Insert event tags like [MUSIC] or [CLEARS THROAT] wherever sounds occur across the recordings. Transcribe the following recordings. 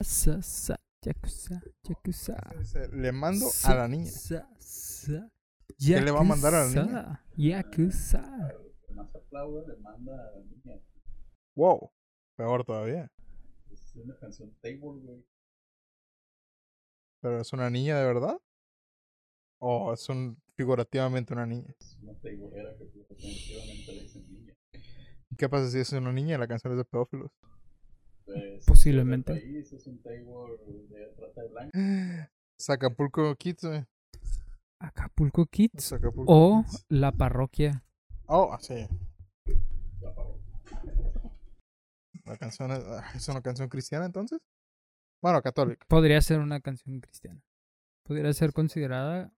Yakuza, yakuza. Le mando a la niña. ¿Qué le va a mandar a la niña? Yakuza. que más aplauda le manda a la niña. Wow. Peor todavía. Es una canción table, güey. ¿Pero es una niña de verdad? ¿O es un, figurativamente una niña? Es una tableera que definitivamente le dicen niña. ¿Y qué pasa si es una niña y la canción es de pedófilos? Pues, Posiblemente. el país es un table de trata de blanca. Acapulco Kids, güey. Acapulco Kids. Acapulco O Kids. la parroquia. Oh, sí. La. La canción es, ah, ¿es una canción cristiana entonces? Bueno, católica. Podría ser una canción cristiana. Podría ser considerada.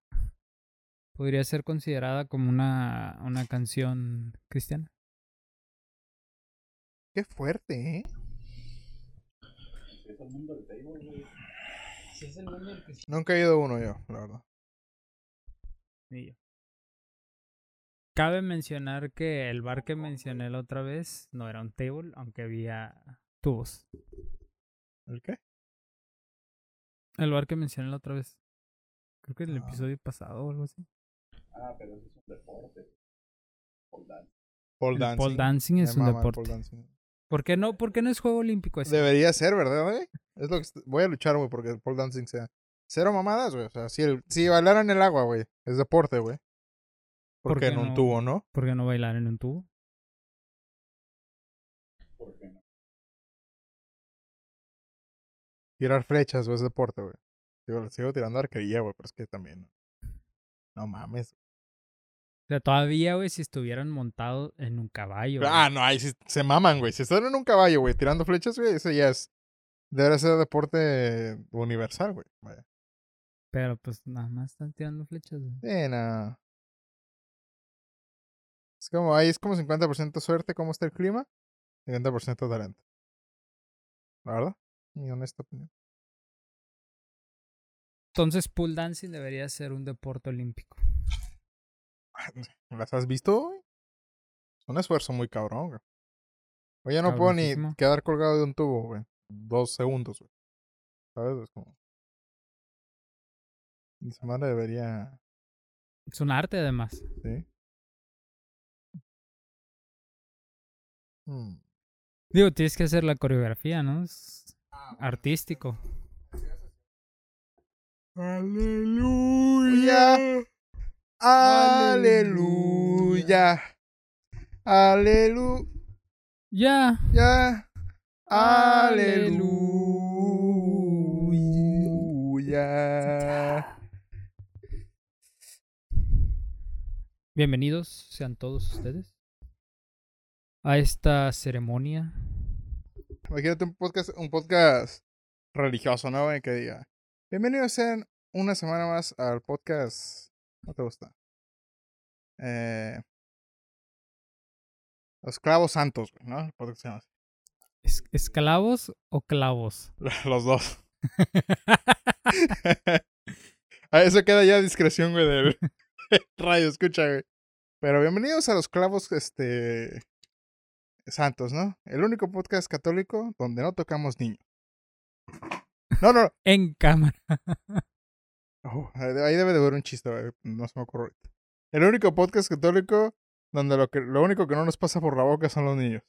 Podría ser considerada como una, una canción cristiana. Qué fuerte, ¿eh? El mundo del table, güey. Si es el mundo del que Nunca he ido uno yo, la verdad. Cabe mencionar que el bar que mencioné la otra vez no era un table, aunque había tubos. ¿El qué? El bar que mencioné la otra vez. Creo que en el Ah. episodio pasado o algo así. Ah, pero eso es un deporte. Pole dance. Pole El dancing. pole dancing Me es un mama el deporte. ¿Por qué no? ¿Por qué no es juego olímpico ese? Debería ser, ¿verdad, güey? Es lo que voy a luchar, güey, porque el pole dancing sea cero mamadas, güey. O sea, si, el, si bailar en el agua, güey, es deporte, güey. ¿Por qué en un no? tubo, ¿no? ¿Por qué no bailar en un tubo? ¿Por qué no? Tirar flechas, güey, es deporte, güey. Sigo, sigo tirando arquería, güey, pero es que también. No mames. O sea, todavía, güey, si estuvieran montados en un caballo. güey. Ah, no, ahí sí se maman, güey. Si están en un caballo, güey, tirando flechas, güey, eso ya es. Debería ser deporte universal, güey. Vaya. Pero pues nada más están tirando flechas. güey. Sí, no. Es como, ahí es como 50% suerte, cómo está el clima, 50% talento. ¿La verdad? Mi honesta opinión. Entonces, pool dancing debería ser un deporte olímpico. [LAUGHS] ¿Las has visto, güey? Es un esfuerzo muy cabrón, güey. Oye, ya no puedo ni quedar colgado de un tubo, güey. Dos segundos, güey. ¿Sabes? Es como... Mi semana debería... Es un arte, además. ¿Sí? Hmm. Digo, tienes que hacer la coreografía, ¿no? Es artístico. Aleluya. Aleluya. Aleluya. Ya. Aleluya. Bienvenidos sean todos ustedes a esta ceremonia. Imagínate un podcast, un podcast religioso, ¿no? güey? Que diga. Bienvenidos sean una semana más al podcast. ¿No te gusta? Eh, Los clavos santos, ¿no? Podcast se llama así. ¿Es- ¿Esclavos o clavos? [LAUGHS] Los dos. [LAUGHS] Eso queda ya a discreción, güey, del [LAUGHS] radio, escucha, güey. Pero bienvenidos a los clavos, este... Santos, ¿no? El único podcast católico donde no tocamos niños. No, no, en cámara. Oh, ahí debe de haber un chiste, güey, no se me ocurre. El único podcast católico donde lo, que, lo único que no nos pasa por la boca son los niños.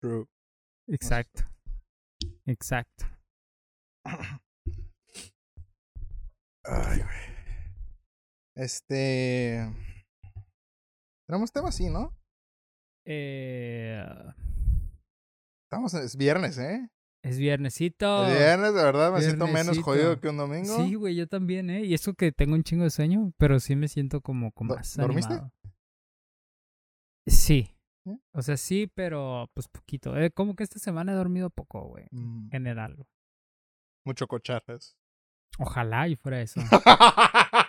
True. Exacto. Exacto. [COUGHS] Ay, güey. Este. Tenemos tema así, ¿no? Eh, Estamos, es viernes, ¿eh? es viernesito. Es viernes, de verdad, me siento menos jodido que un domingo. Sí, güey, yo también, ¿eh? Y eso que tengo un chingo de sueño, pero sí me siento como, como ¿Do- más dormiste? animado. Sí. ¿Eh? O sea, sí, pero pues poquito. Eh, como que esta semana he dormido poco, güey. Mm, En general. güey. mucho cocharras. Ojalá y fuera eso. [LAUGHS]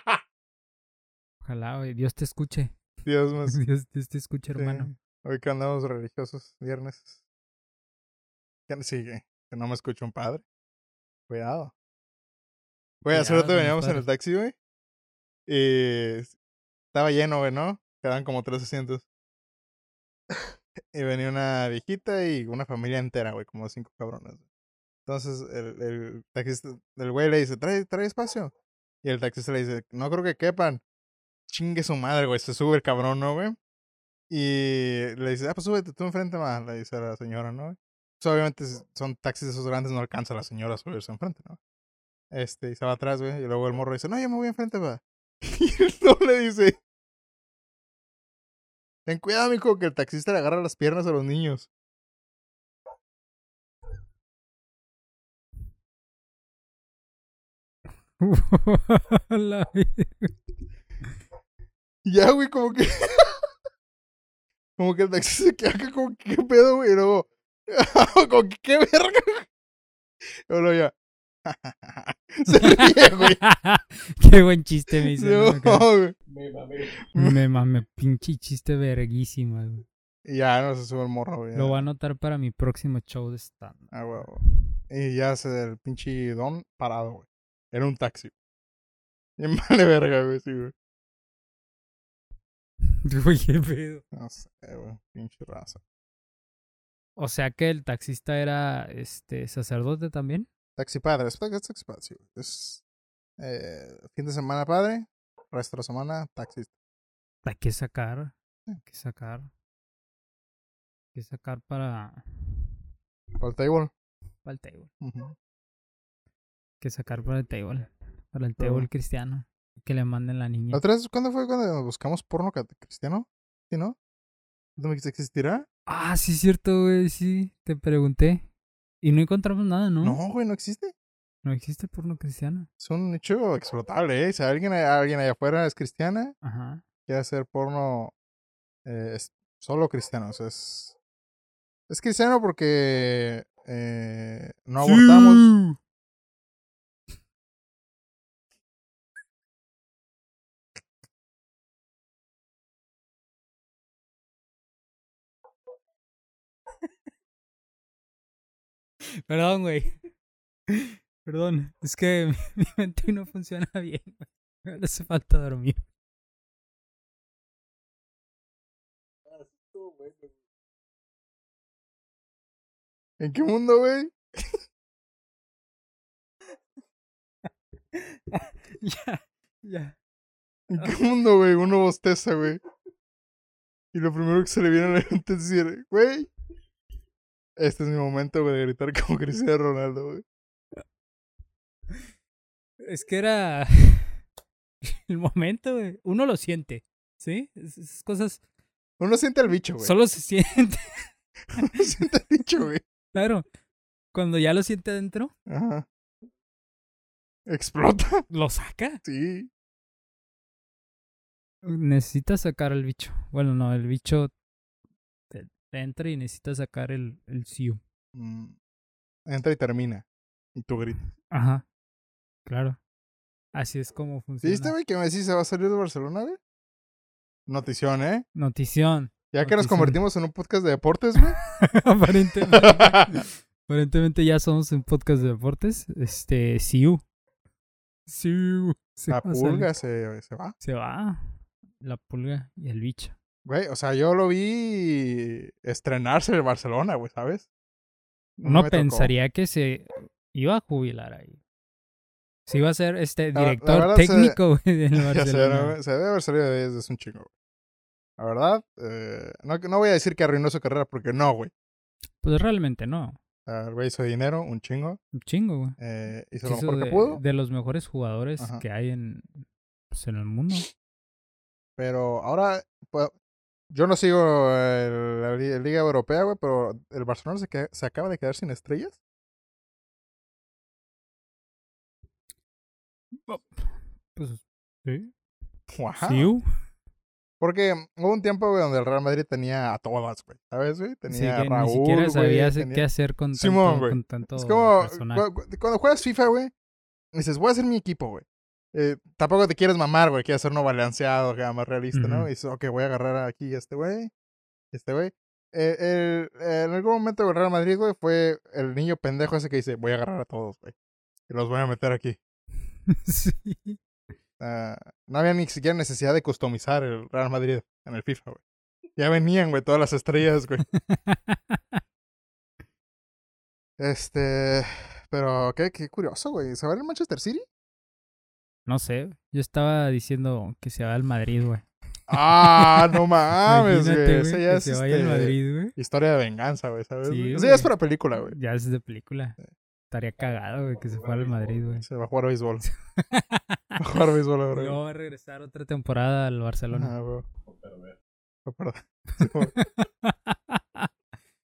Ojalá, güey. Dios te escuche. Dios [LAUGHS] mío. Dios, Dios te escuche, hermano. Hoy que andamos religiosos, viernes. ¿Quién sigue? Que no me escucha un padre. Cuidado. Güey, hace rato veníamos en el taxi, güey. Y estaba lleno, güey, ¿no? Quedaban como tres asientos. [LAUGHS] y venía una viejita y una familia entera, güey, como cinco cabrones. güey. Entonces el, el taxista, el güey le dice, trae, trae espacio. Y el taxista le dice, no creo que quepan. Chingue su madre, güey. Se sube el cabrón, ¿no, güey? Y le dice, ah, pues súbete tú enfrente más, le dice la señora, ¿no? Pues obviamente son taxis esos grandes, no alcanza a la señora a subirse enfrente, ¿no? Este, y se va atrás, güey. Y luego el morro dice, no, yo me voy enfrente, va. [LAUGHS] Y el no le dice, ten cuidado, mijo, que el taxista le agarra las piernas a los niños. [LAUGHS] La. Y ya, güey, como que. [LAUGHS] como que el taxista se queda acá, como que, ¿qué pedo, güey? Y luego, [LAUGHS] como que, ¿qué verga? Y luego ya. [LAUGHS] se ríe, güey. Qué buen chiste me hizo. ¿no? No. Me mamé. Me mame, pinche chiste verguísima, güey. Y ya no se sube el morro, güey. Lo voy a anotar para mi próximo show de stand. Ah, güey, güey. Y ya se el pinche don parado, güey. Era un taxi. Y vale verga, güey, sí, güey. [LAUGHS] Güey, qué pedo. No sé, güey. Pinche raza. O sea que el taxista era este sacerdote también. Taxi padre, es taxi, taxi padre, sí. Es eh, fin de semana padre, resto de la semana taxista. Hay que sacar. Hay que sacar. Hay que sacar para, Para el table. para el table. Hay que sacar para el table. Para el table cristiano. Que le manden la niña. ¿La otra vez cuándo fue cuando buscamos porno cristiano? ¿Sí, no? ¿No me dijiste existirá? Ah, sí, es cierto, güey. Sí, te pregunté. Y no encontramos nada, ¿no? No, güey, no existe. No existe porno cristiano. Es un nicho explotable, ¿eh? Si alguien, alguien allá afuera es cristiana, Ajá. quiere hacer porno eh, es solo cristiano. o sea, es, es cristiano porque eh, no abortamos. Perdón, güey. Perdón. Es que [LAUGHS] mi mente no funciona bien. Me hace falta dormir. ¿En qué mundo, güey? [LAUGHS] ya, ya. ¿En qué mundo, güey? Uno bosteza, güey. Y lo primero que se le viene a la mente es decir, güey, este es mi momento, güey, de gritar [LAUGHS] como Cristiano Ronaldo, güey. Es que era [LAUGHS] el momento, güey. Uno lo siente, ¿sí? Es- Esas cosas Uno siente al bicho, güey. solo se siente. [LAUGHS] Uno siente al bicho, güey. Claro. Cuando ya lo siente adentro, Ajá. Explota. lo saca. Sí. Necesita sacar el bicho. Bueno, no, el bicho entra y necesita sacar el, el siu. Mm. Entra y termina. Y tú gritas. Ajá. Claro. Así es como funciona. ¿Viste, güey, que Messi se va a salir de Barcelona, güey? Notición, ¿eh? Notición. Ya que nos convertimos en un podcast de deportes, güey. [LAUGHS] aparentemente, aparentemente ya somos un podcast de deportes. Este, Siu. Siu. Se La va a salir. pulga se, se va. Se va. La pulga y el bicho. Güey, o sea, yo lo vi estrenarse en Barcelona, güey, ¿sabes? No tocó. pensaría que se iba a jubilar ahí. Se iba a ser este La- la director verdad se- técnico güey, del [LAUGHS] Barcelona. se debe haber salido de ahí desde un chingo, güey. La verdad, eh, no, no voy a decir que arruinó su carrera porque no, güey. Pues realmente no. El güey hizo dinero, un chingo. Un chingo, güey. Eh, hizo lo mejor de, que pudo. de los mejores jugadores Ajá. que hay en, pues, en el mundo. Pero ahora, pues, yo no sigo el- la, li- la Liga Europea, güey, pero el Barcelona se, que- se acaba de quedar sin estrellas. Pues sí. Wow. Siu. Porque hubo un tiempo, güey, donde el Real Madrid tenía a todas, güey. ¿Sabes, güey? Sí, Tenía que a Raúl, ni siquiera sabías tenía- qué hacer con Simón, tanto, güey. con tanto Es como personal. cu- cu- cuando juegas FIFA, güey, dices, voy a hacer mi equipo, güey. Eh, tampoco te quieres mamar, güey, quieres hacer uno balanceado, que más realista, ¿no? Y dices, ok, voy a agarrar aquí a este güey, este güey. Eh, el- en algún momento el Real Madrid, güey, fue el niño pendejo ese que dice, voy a agarrar a todos, güey. Y los voy a meter aquí. [LAUGHS] sí. Ah, no había ni siquiera necesidad de customizar el Real Madrid en el FIFA, güey. Ya venían, güey, todas las estrellas, güey. [LAUGHS] Este. Pero, qué, qué curioso, güey. ¿Se va el Manchester City? No sé, yo estaba diciendo que se va al Madrid, güey. Ah, no [LAUGHS] mames, güey. Ese ya que es se vaya al este, Madrid, güey. historia de venganza, güey, ¿sabes? Sí, güey. ya es para película, güey. Ya es de película. Estaría cagado, güey, que se fuera al Madrid, güey. Se va a jugar béisbol. [LAUGHS] Va a jugar béisbol ahora, güey. Luego va a regresar otra temporada al Barcelona. Ah, güey. A perdón. [LAUGHS]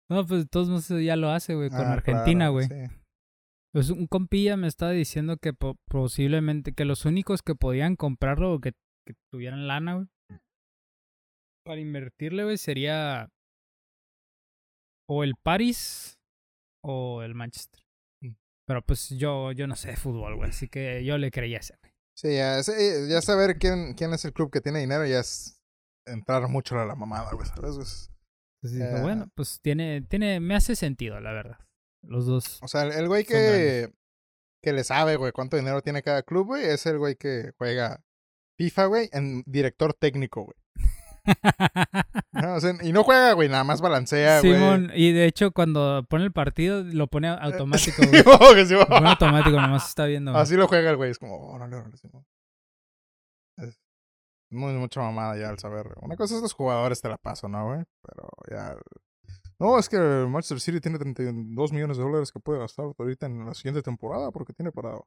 No, pues de todos modos ya lo hace, güey, con Ah, Argentina, claro, güey. sí. Pues un compilla me estaba diciendo que po- posiblemente, que los únicos que podían comprarlo o que, que tuvieran lana, güey, para invertirle, güey, sería o el Paris o el Manchester. Mm. Pero pues yo, yo no sé de fútbol, güey, así que yo le creía ese, güey. Sí, ya, sí, ya saber quién, quién es el club que tiene dinero ya es entrar mucho a la mamada, güey, ¿sabes? Es- Entonces dije, Eh. bueno, pues tiene, tiene, me hace sentido, la verdad. Los dos. O sea, el, güey que, que le sabe, güey, cuánto dinero tiene cada club, güey, es el güey que juega FIFA, güey, en director técnico, güey. [LAUGHS] ¿no? O sea, y no juega, güey, nada más balancea, güey. Simón, y de hecho cuando pone el partido lo pone automático, [LAUGHS] Sí, güey. sí. Lo pone automático, nomás está viendo. güey. Así lo juega el güey, es como, órale, órale, sí, mo. Es muy, mucha mamada ya al saber. Una cosa es los jugadores, te la paso, ¿no, güey? Pero ya... No, es que el Manchester City tiene 32 millones de dólares que puede gastar ahorita en la siguiente temporada porque tiene para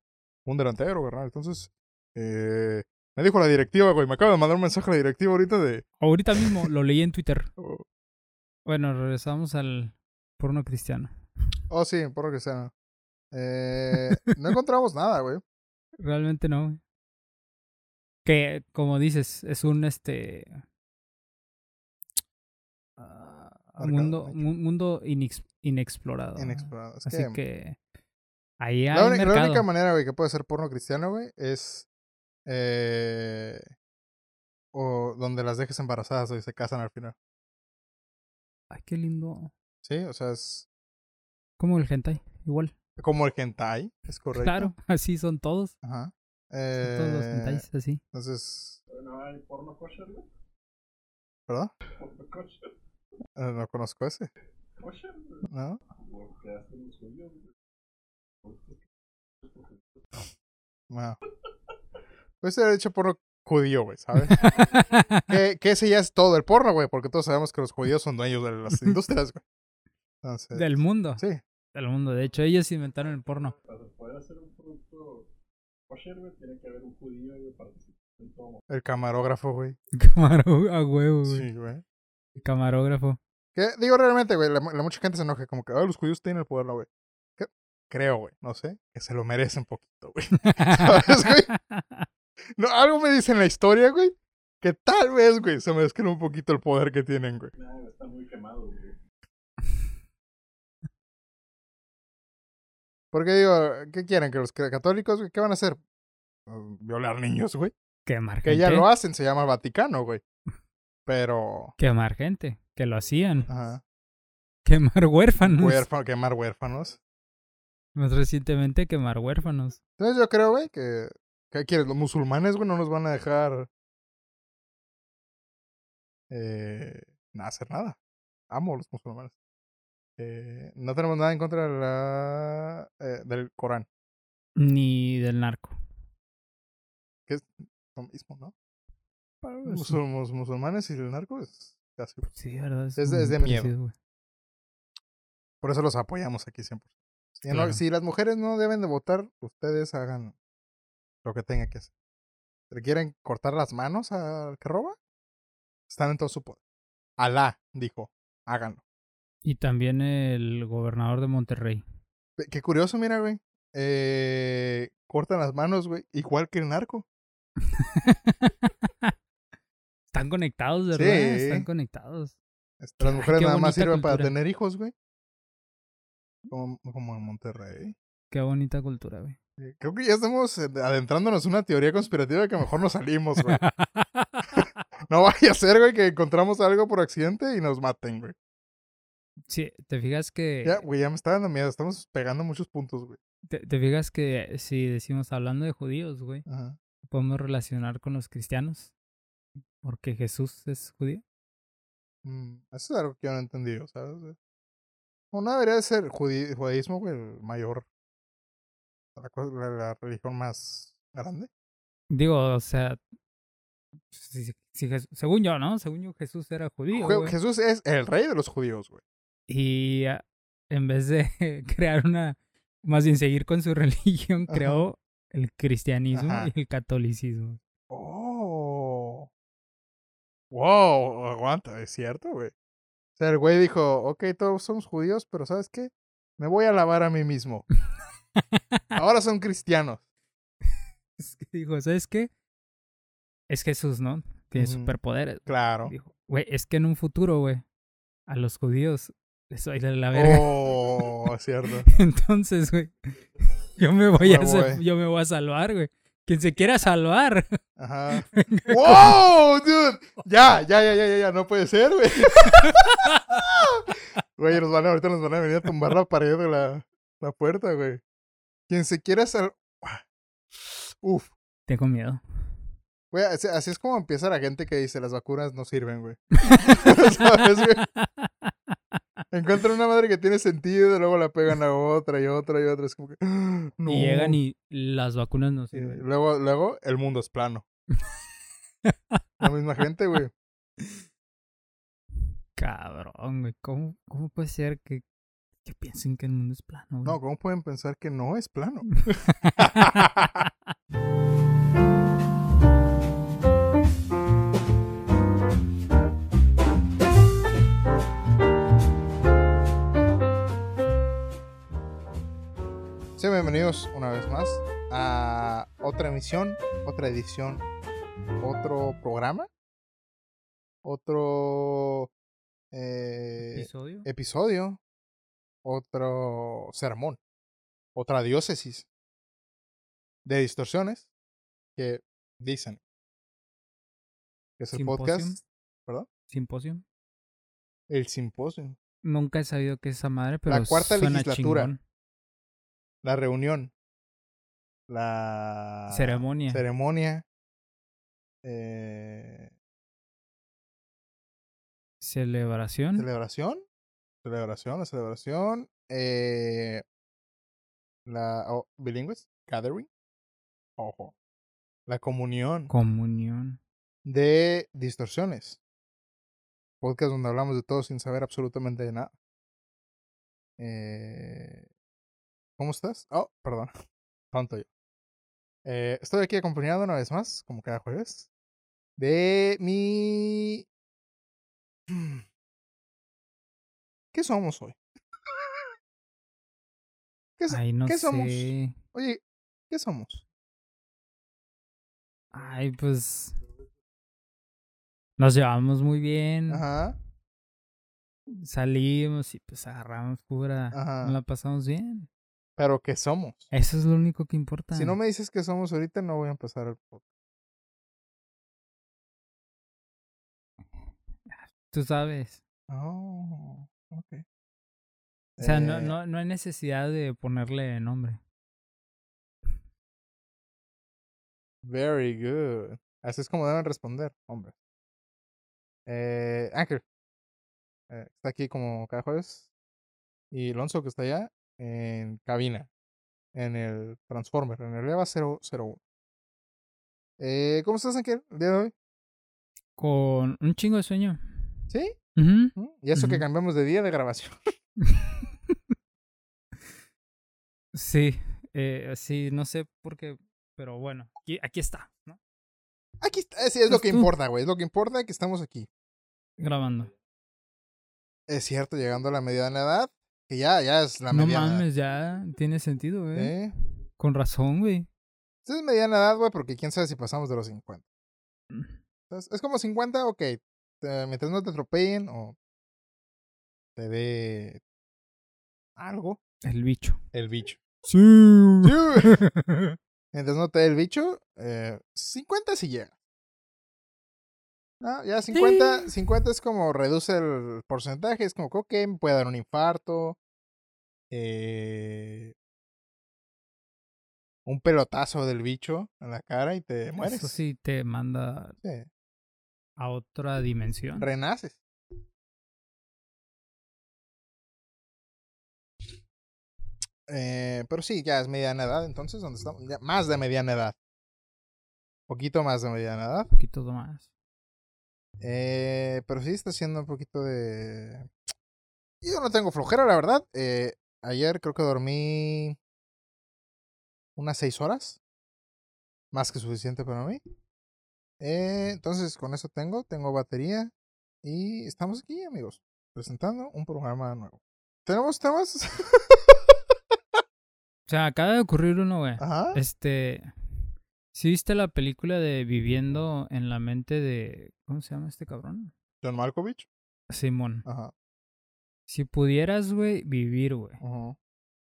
un delantero, ¿verdad? Entonces, eh, me dijo la directiva, güey, me acaba de mandar un mensaje a la directiva ahorita de... Ahorita mismo lo leí en Twitter. [LAUGHS] Oh, Bueno, regresamos al porno cristiano. oh, sí, por lo que sea. Eh, no encontramos [LAUGHS] nada, güey. Realmente no, güey. Que, como dices, es un este. Mercado mundo, mundo inex- inexplorado. Inexplorado. Es Así que, que. Ahí hay la, única manera, güey, que puede ser porno cristiano, güey, es... Eh, o donde las dejes embarazadas y se casan al final. Ay, qué lindo. Sí, o sea, es Como el hentai, igual. como el hentai, es [LAUGHS] correcto. Claro, así son todos. Ajá. Son todos los Eh, hentais, así. entonces, pero no hay porno kosher, güey. ¿verdad? Porno kosher. Eh, no conozco ese, güey. ¿no? Güey. No. Puede ser hecho porno judío, güey, ¿sabes? [LAUGHS] que, que ese ya es todo el porno, güey, porque todos sabemos que los judíos son dueños de las [LAUGHS] industrias, güey. Entonces, Del mundo. sí. Del mundo. De hecho, ellos inventaron el porno. Para poder hacer un producto kosher, güey, tiene que haber un judío que participe en todo. El camarógrafo, güey. [LAUGHS] Camaró a huevo, güey. Sí, güey. Camarógrafo. Que, digo, realmente, güey, la, la mucha gente se enoja como que, "Ay, los judíos tienen el poder, no, güey. Que- Creo, güey, no sé, que se lo merecen poquito, güey. [LAUGHS] ¿Sabes, güey? [LAUGHS] No, algo me dice en la historia, güey, que tal vez, güey, se merezcan un poquito el poder que tienen, güey. Nah, están muy quemados, güey. [LAUGHS] Porque digo, ¿qué quieren? ¿Que los que- católicos, güey, qué van a hacer? Uh, Violar niños, güey. Quemar Que gente. ya lo hacen, se llama Vaticano, güey. Pero, Quemar gente. Que lo hacían. ajá, Quemar huérfanos. huérfano, quemar huérfanos. Más recientemente quemar huérfanos. Entonces yo creo, güey, que, ¿qué quieres? Los musulmanes, güey, no nos van a dejar eh, hacer nada. Amo a los musulmanes. Eh, no tenemos nada en contra de la, eh, del Corán. Ni del narco. Lo mismo, ¿no? Mus- musulmanes y el narco es casi. Sí, verdad. Es de- muy es de miedo. Por eso los apoyamos aquí siempre. Si, no- Claro. si las mujeres no deben de votar, ustedes hagan lo que tengan que hacer. ¿Le quieren cortar las manos al que roba? Están en todo su poder. Alá dijo, háganlo. Y también el gobernador de Monterrey. Qué curioso, mira, güey. Eh, cortan las manos, güey, igual que el narco. [LAUGHS] Están conectados, ¿verdad? Sí. Están conectados. Las mujeres nada más sirven para tener hijos, güey. Como, como en Monterrey. Qué bonita cultura, güey. Creo que ya estamos eh, adentrándonos en una teoría conspirativa que mejor nos salimos, güey. [LAUGHS] No vaya a ser, güey, que encontramos algo por accidente y nos maten, güey. sí, te fijas que Ya, güey, ya me está dando miedo. Estamos pegando muchos puntos, güey. ¿Te, te fijas que si decimos hablando de judíos, güey, Ajá. podemos relacionar con los cristianos? Porque Jesús es judío. Mm, eso es algo que yo no he entendido, ¿sabes? O no debería de ser judaísmo, güey, el mayor. La, co- la- la religión más grande. Digo, o sea, si- si- según yo, ¿no? Según yo, Jesús era judío. Je- güey. Jesús es el rey de los judíos, güey. Y ah, en vez de [LAUGHS] crear una, más bien seguir con su [LAUGHS] religión, Ajá. creó el cristianismo Ajá. y el catolicismo. Oh. Wow, aguanta, es cierto, güey. O sea, el güey dijo, ok, todos somos judíos, pero ¿sabes qué? Me voy a lavar a mí mismo. Ahora son cristianos. [LAUGHS] Es que dijo, ¿sabes qué? Es Jesús, ¿no? Tiene superpoderes. Claro. Dijo, güey, es que en un futuro, güey, a los judíos les va a ir de la verga. Oh, es cierto. [LAUGHS] Entonces, güey, yo me [LAUGHS] voy a yo me voy a salvar, güey. Quien se quiera salvar. Ajá. [LAUGHS] ¡Wow, dude! Ya, ya, ya, ya, ya, ya, no puede ser, güey. [LAUGHS] Güey, nos van a, ahorita nos van a venir a tumbar la pared de la, la puerta, güey. Quien se quiera sal... [SIGHS] Uf. Tengo miedo. Güey, así, así es como empieza la gente que dice las vacunas no sirven, güey. [LAUGHS] ¿Sabes, güey? Encuentran una madre que tiene sentido, luego la pegan a otra y otra y otra. Es como que. No. [GASPS] Y llegan y las vacunas no sirven. luego, luego, el mundo es plano. [LAUGHS] La misma gente, güey. Cabrón, güey. ¿Cómo, ¿Cómo puede ser que, que piensen que el mundo es plano, güey? No, ¿cómo pueden pensar que no es plano? [LAUGHS] Sean bienvenidos una vez más a otra emisión, otra edición, otro programa, otro eh, ¿Episodio? episodio, otro sermón, otra diócesis de distorsiones que dicen que es el Simposium. podcast. El simposio, Nunca he sabido qué es esa madre, pero cuarta suena legislatura. chingón. La reunión, la Ceremonia. ceremonia, eh, Celebración. celebración, celebración, la celebración, eh, la oh, bilingües, gathering, ojo, la comunión Comunión. de distorsiones, podcast donde hablamos de todo sin saber absolutamente de nada. Eh, ¿Cómo estás? Oh, perdón, [LAUGHS] tonto yo. Eh, estoy aquí acompañado una vez más, como cada jueves, de mi [CLEARS THROAT] ¿Qué somos hoy? ¿Qué, so- Ay, no ¿qué sé. somos? Oye, ¿qué somos? Ay, pues. Nos llevamos muy bien. Ajá. Salimos y pues agarramos cura. Ajá. Nos la pasamos bien. Pero ¿qué somos? Eso es lo único que importa. Si no me dices qué somos ahorita, no voy a empezar el podcast. Tú sabes. Oh, ok. O sea, no, Eh, no, no hay necesidad de ponerle nombre. Very good. Así es como deben responder, hombre. Eh, eh, está aquí como cada jueves. Y Alonso, que está allá, en cabina. En el Transformer, en el EVA 001. Eh, ¿Cómo estás, Ángel, el día de hoy? Con un chingo de sueño. ¿Sí? ¿Mm? Y eso que cambiamos de día de grabación. [LAUGHS] [LAUGHS] Sí, eh, sí, no sé por qué, pero bueno, aquí, aquí está, ¿no? Aquí está, sí, es lo Pues que tú. importa, güey. Es lo que importa que estamos aquí. Grabando. Es cierto, llegando a la mediana edad, que ya, ya es la no mediana mames, ya tiene sentido, güey. ¿eh? Con razón, güey. Es mediana edad, güey, porque quién sabe si pasamos de los 50. Mm. Entonces, es como 50, ok. te- mientras no te atropellen o te dé algo, El bicho. el bicho. Sí. [LAUGHS] Mientras no te dé el bicho, eh, 50 sí llega. No, ya 50, Sí. 50 es como reduce el porcentaje, es como que, me puede dar un infarto. Eh, un pelotazo del bicho en la cara y te mueres. Eso sí te manda Sí, a otra dimensión. Renaces. Eh, pero sí, ya es mediana edad, entonces, ¿dónde estamos? Ya más de mediana edad. Poquito más de mediana edad. Poquito más. Eh, pero sí está haciendo un poquito de... Yo no tengo flojera, la verdad. Eh, ayer creo que dormí unas seis horas. Más que suficiente para mí. Eh, entonces, con eso tengo. Tengo batería. Y estamos aquí, amigos. Presentando un programa nuevo. ¿Tenemos temas? [LAUGHS] O sea, acaba de ocurrir uno, güey. Este. ¿Sí viste la película de Viviendo en la mente de. ¿Cómo se llama este cabrón? John Malkovich. Simón. Ajá. Si pudieras, güey, vivir, güey, Ajá.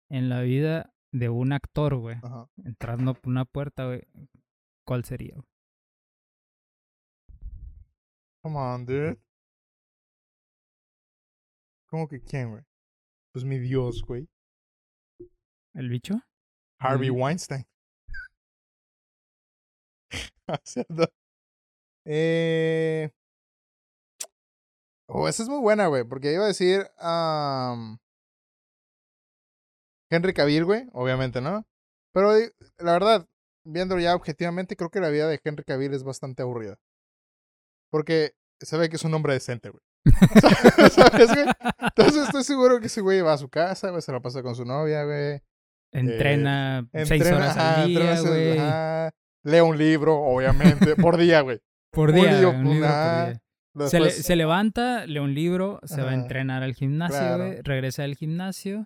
en la vida de un actor, güey, Ajá. entrando por una puerta, güey, ¿cuál sería? güey? Come on, dude. ¿Cómo que quién, güey? Pues mi Dios, güey. ¿El bicho? Harvey Mm. Weinstein. [LAUGHS] ¿Cierto? Eh... Oh, esa es muy buena, güey, porque iba a decir am, Henry Cavill, güey, obviamente, ¿no? Pero di- la verdad, viéndolo ya objetivamente, creo que la vida de Henry Cavill es bastante aburrida. Porque se ve que es un hombre decente, güey. [LAUGHS] ¿Sabes, güey? Entonces estoy seguro que ese güey va a su casa, güey, se la pasa con su novia, güey. Entrena seis Entrena, horas al día, güey. Lee un libro, obviamente, [LAUGHS] por día, güey. Por Un día, libro, un libro por día. Se, le- Después- se levanta, lee un libro, se va a entrenar al gimnasio, Claro. güey, regresa del gimnasio,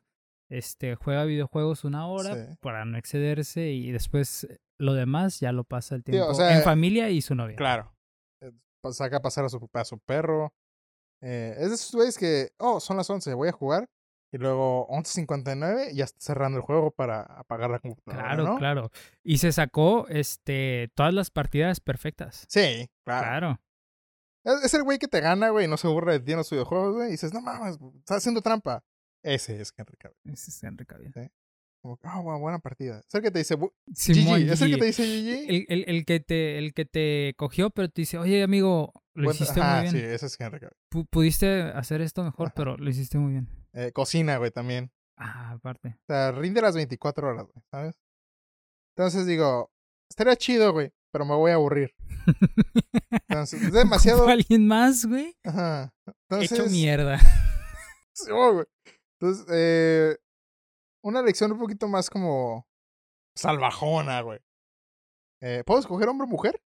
este, juega videojuegos una hora Sí. para no excederse y después lo demás ya lo pasa el o tiempo sea, en familia y su novia. Claro. Eh, pa- Saca a pasar a su, a su perro. Eh, es de esos güeyes que, oh, son las 11, voy a jugar. Y luego 11.59 y ya está cerrando el juego para apagar la computadora. Claro, ¿no? claro. Y se sacó este todas las partidas perfectas. Sí, claro. Claro. Es, el güey que te gana, güey, y no se aburre de ti en los videojuegos, güey. Y dices, no mames, está haciendo trampa. Ese es Henry Cavill. Ese es Henry Cavill. Como, ah, bu- buena partida. Es el que te dice, "Bu- Simón, GG. Es el que te dice GG. El, el- el que te, el que te cogió, pero te dice, oye, amigo, lo Bueno, hiciste ajá, muy sí, bien. ese es Henry Cavill. Pu- Pudiste hacer esto mejor, Ajá. pero lo hiciste muy bien. Eh, cocina, güey, también. Ah, aparte. O sea, rinde las 24 horas, güey, ¿sabes? Entonces digo, estaría chido, güey, pero me voy a aburrir. Entonces, es [LAUGHS] demasiado. Alguien más, güey. Ajá. Entonces, Hecho mierda. [LAUGHS] Sí, güey. Entonces, eh, una lección un poquito más como salvajona, güey. Eh, ¿Puedo escoger hombre o mujer?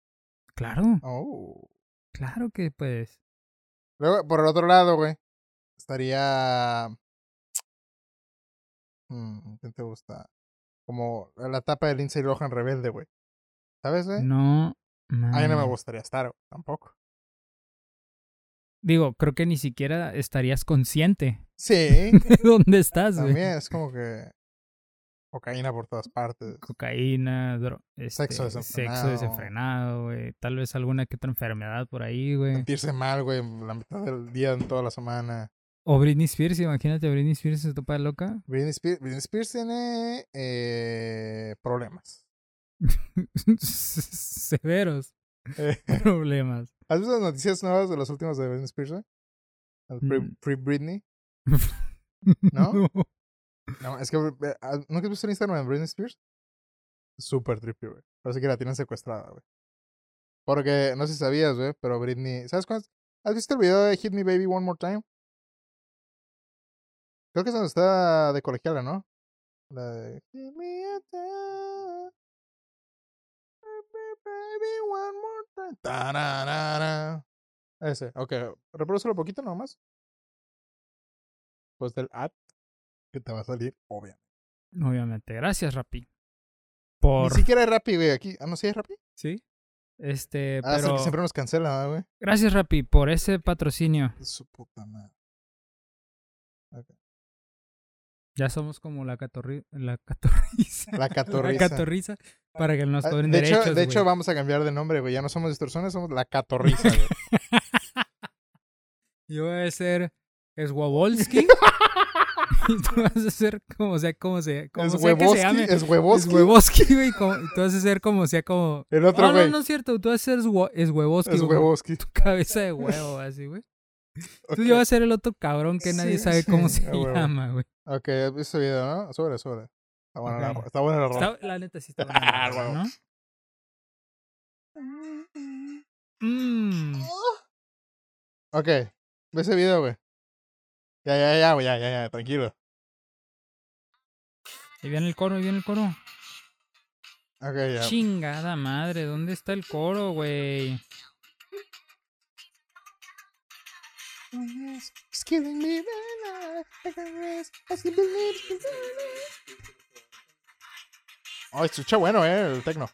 Claro, Oh. claro que puedes. Luego, por el otro lado, güey, estaría. Mm, ¿Quién te gusta? Como la etapa de Lindsay Lohan rebelde, güey. ¿Sabes, güey? No. A mí no me gustaría estar, güey, tampoco. Digo, creo que ni siquiera estarías consciente Sí, [LAUGHS] de dónde estás, güey. también es como que. Cocaína por todas partes. Cocaína, Sexo este, Sexo desenfrenado. desenfrenado, güey. Tal vez alguna que otra enfermedad por ahí, güey. Sentirse mal, güey, la mitad del día en toda la semana. O Britney Spears, imagínate Britney Spears se topa de loca. Britney Spears, Britney Spears tiene eh, problemas. [LAUGHS] Severos Eh, [LAUGHS] problemas. ¿Has visto las noticias nuevas de los últimos de Britney Spears? güey? El Free, Mm. Britney. [LAUGHS] ¿No? No, es que, eh, ah, ¿nunca has visto el Instagram de Britney Spears? Súper trippy, güey. Parece que la tienen secuestrada, güey. Porque, no sé si sabías, güey, pero Britney... ¿Sabes cuál? ¿Has visto el video de Hit Me Baby One More Time? Creo que es donde está de colegiala, ¿no? La de... Hit me baby one more. Ese, ok. Reproducelo un poquito nomás. Pues del ad que te va a salir, obviamente. Obviamente. Gracias, Rappi. Por. Ni siquiera es Rappi, güey. Aquí. Ah, no, sí es Rappi. Sí. Este, Ah, es pero. que siempre nos cancela, ¿verdad, güey. Gracias, Rappi, por ese patrocinio. Su puta madre. Ya somos como la catorri... La catorriza. La catorriza. La catorriza. Para que nos Ah, cobren de hecho, derechos, de hecho, vamos a cambiar de nombre, güey. Ya no somos distorsiones, somos la catorriza, güey. [LAUGHS] Yo voy a ser Swabowski. [LAUGHS] Y tú vas a ser como sea, como sea, como Es sea que se Huevoski. llame. Es Es Huevoski. Huevoski, güey. y tú vas a ser como sea, como. El otro güey. no, no es cierto. Tú vas a ser es Huevoski. Es Huevoski. Tu cabeza de huevo, así, güey. Ok. Tú ya vas a ser el otro cabrón que nadie Sí, sabe sí, cómo se llama, güey. Ok, ¿has visto ese video, no? Sobre, sobre. Está buena la Ok. ro- Está buena la rola. La neta sí está buena la. [LAUGHS] ¿no? Mm. Ok. Ve ese video, güey. Ya, ya, ya, güey. Ya, ya, ya. Tranquilo. Ahí viene el coro, ahí viene el coro. Ok, ya. Chingada madre, ¿dónde está el coro, güey? It's killing me, Oh, escucha bueno, eh, el tecno.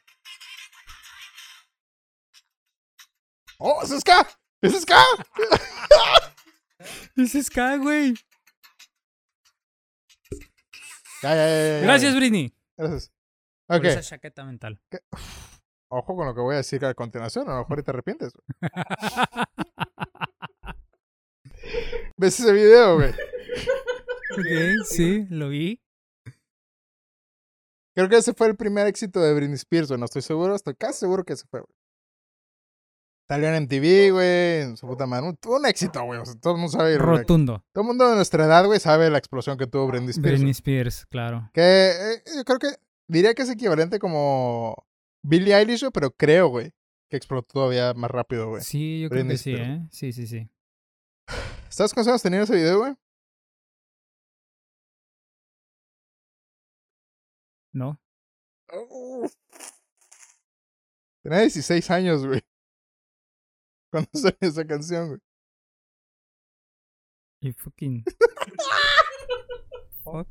¡Oh, es ska! ¡Es ska! [LAUGHS] Es ska, güey. ya, ya, ya, Gracias. Britney. Gracias. Por Ok. esa chaqueta mental. Ojo con lo que voy a decir a continuación, a lo mejor te arrepientes. [LAUGHS] ¿Ves ese video, güey? [LAUGHS] ok, sí, lo vi. Creo que ese fue el primer éxito de Britney Spears, güey. No estoy seguro, estoy casi seguro que ese fue, güey. Salió en MTV, güey, en su puta madre. Tuvo un éxito, güey. o sea, todo el mundo sabe. Rotundo. Todo el mundo de nuestra edad, güey, sabe la explosión que tuvo Britney Spears. Britney güey. Spears, claro. Que eh, yo creo que diría que es equivalente como Billie Eilish, pero creo, güey, que explotó todavía más rápido, güey. Sí, yo creo Britney que sí, Spears. ¿eh? Sí, sí, sí. ¿Estás cuántos años tenía ese video, güey? ¿No? Tenía 16 años, güey. [LAUGHS] Cuando salió esa canción, güey. Y fucking. [LAUGHS] Fuck.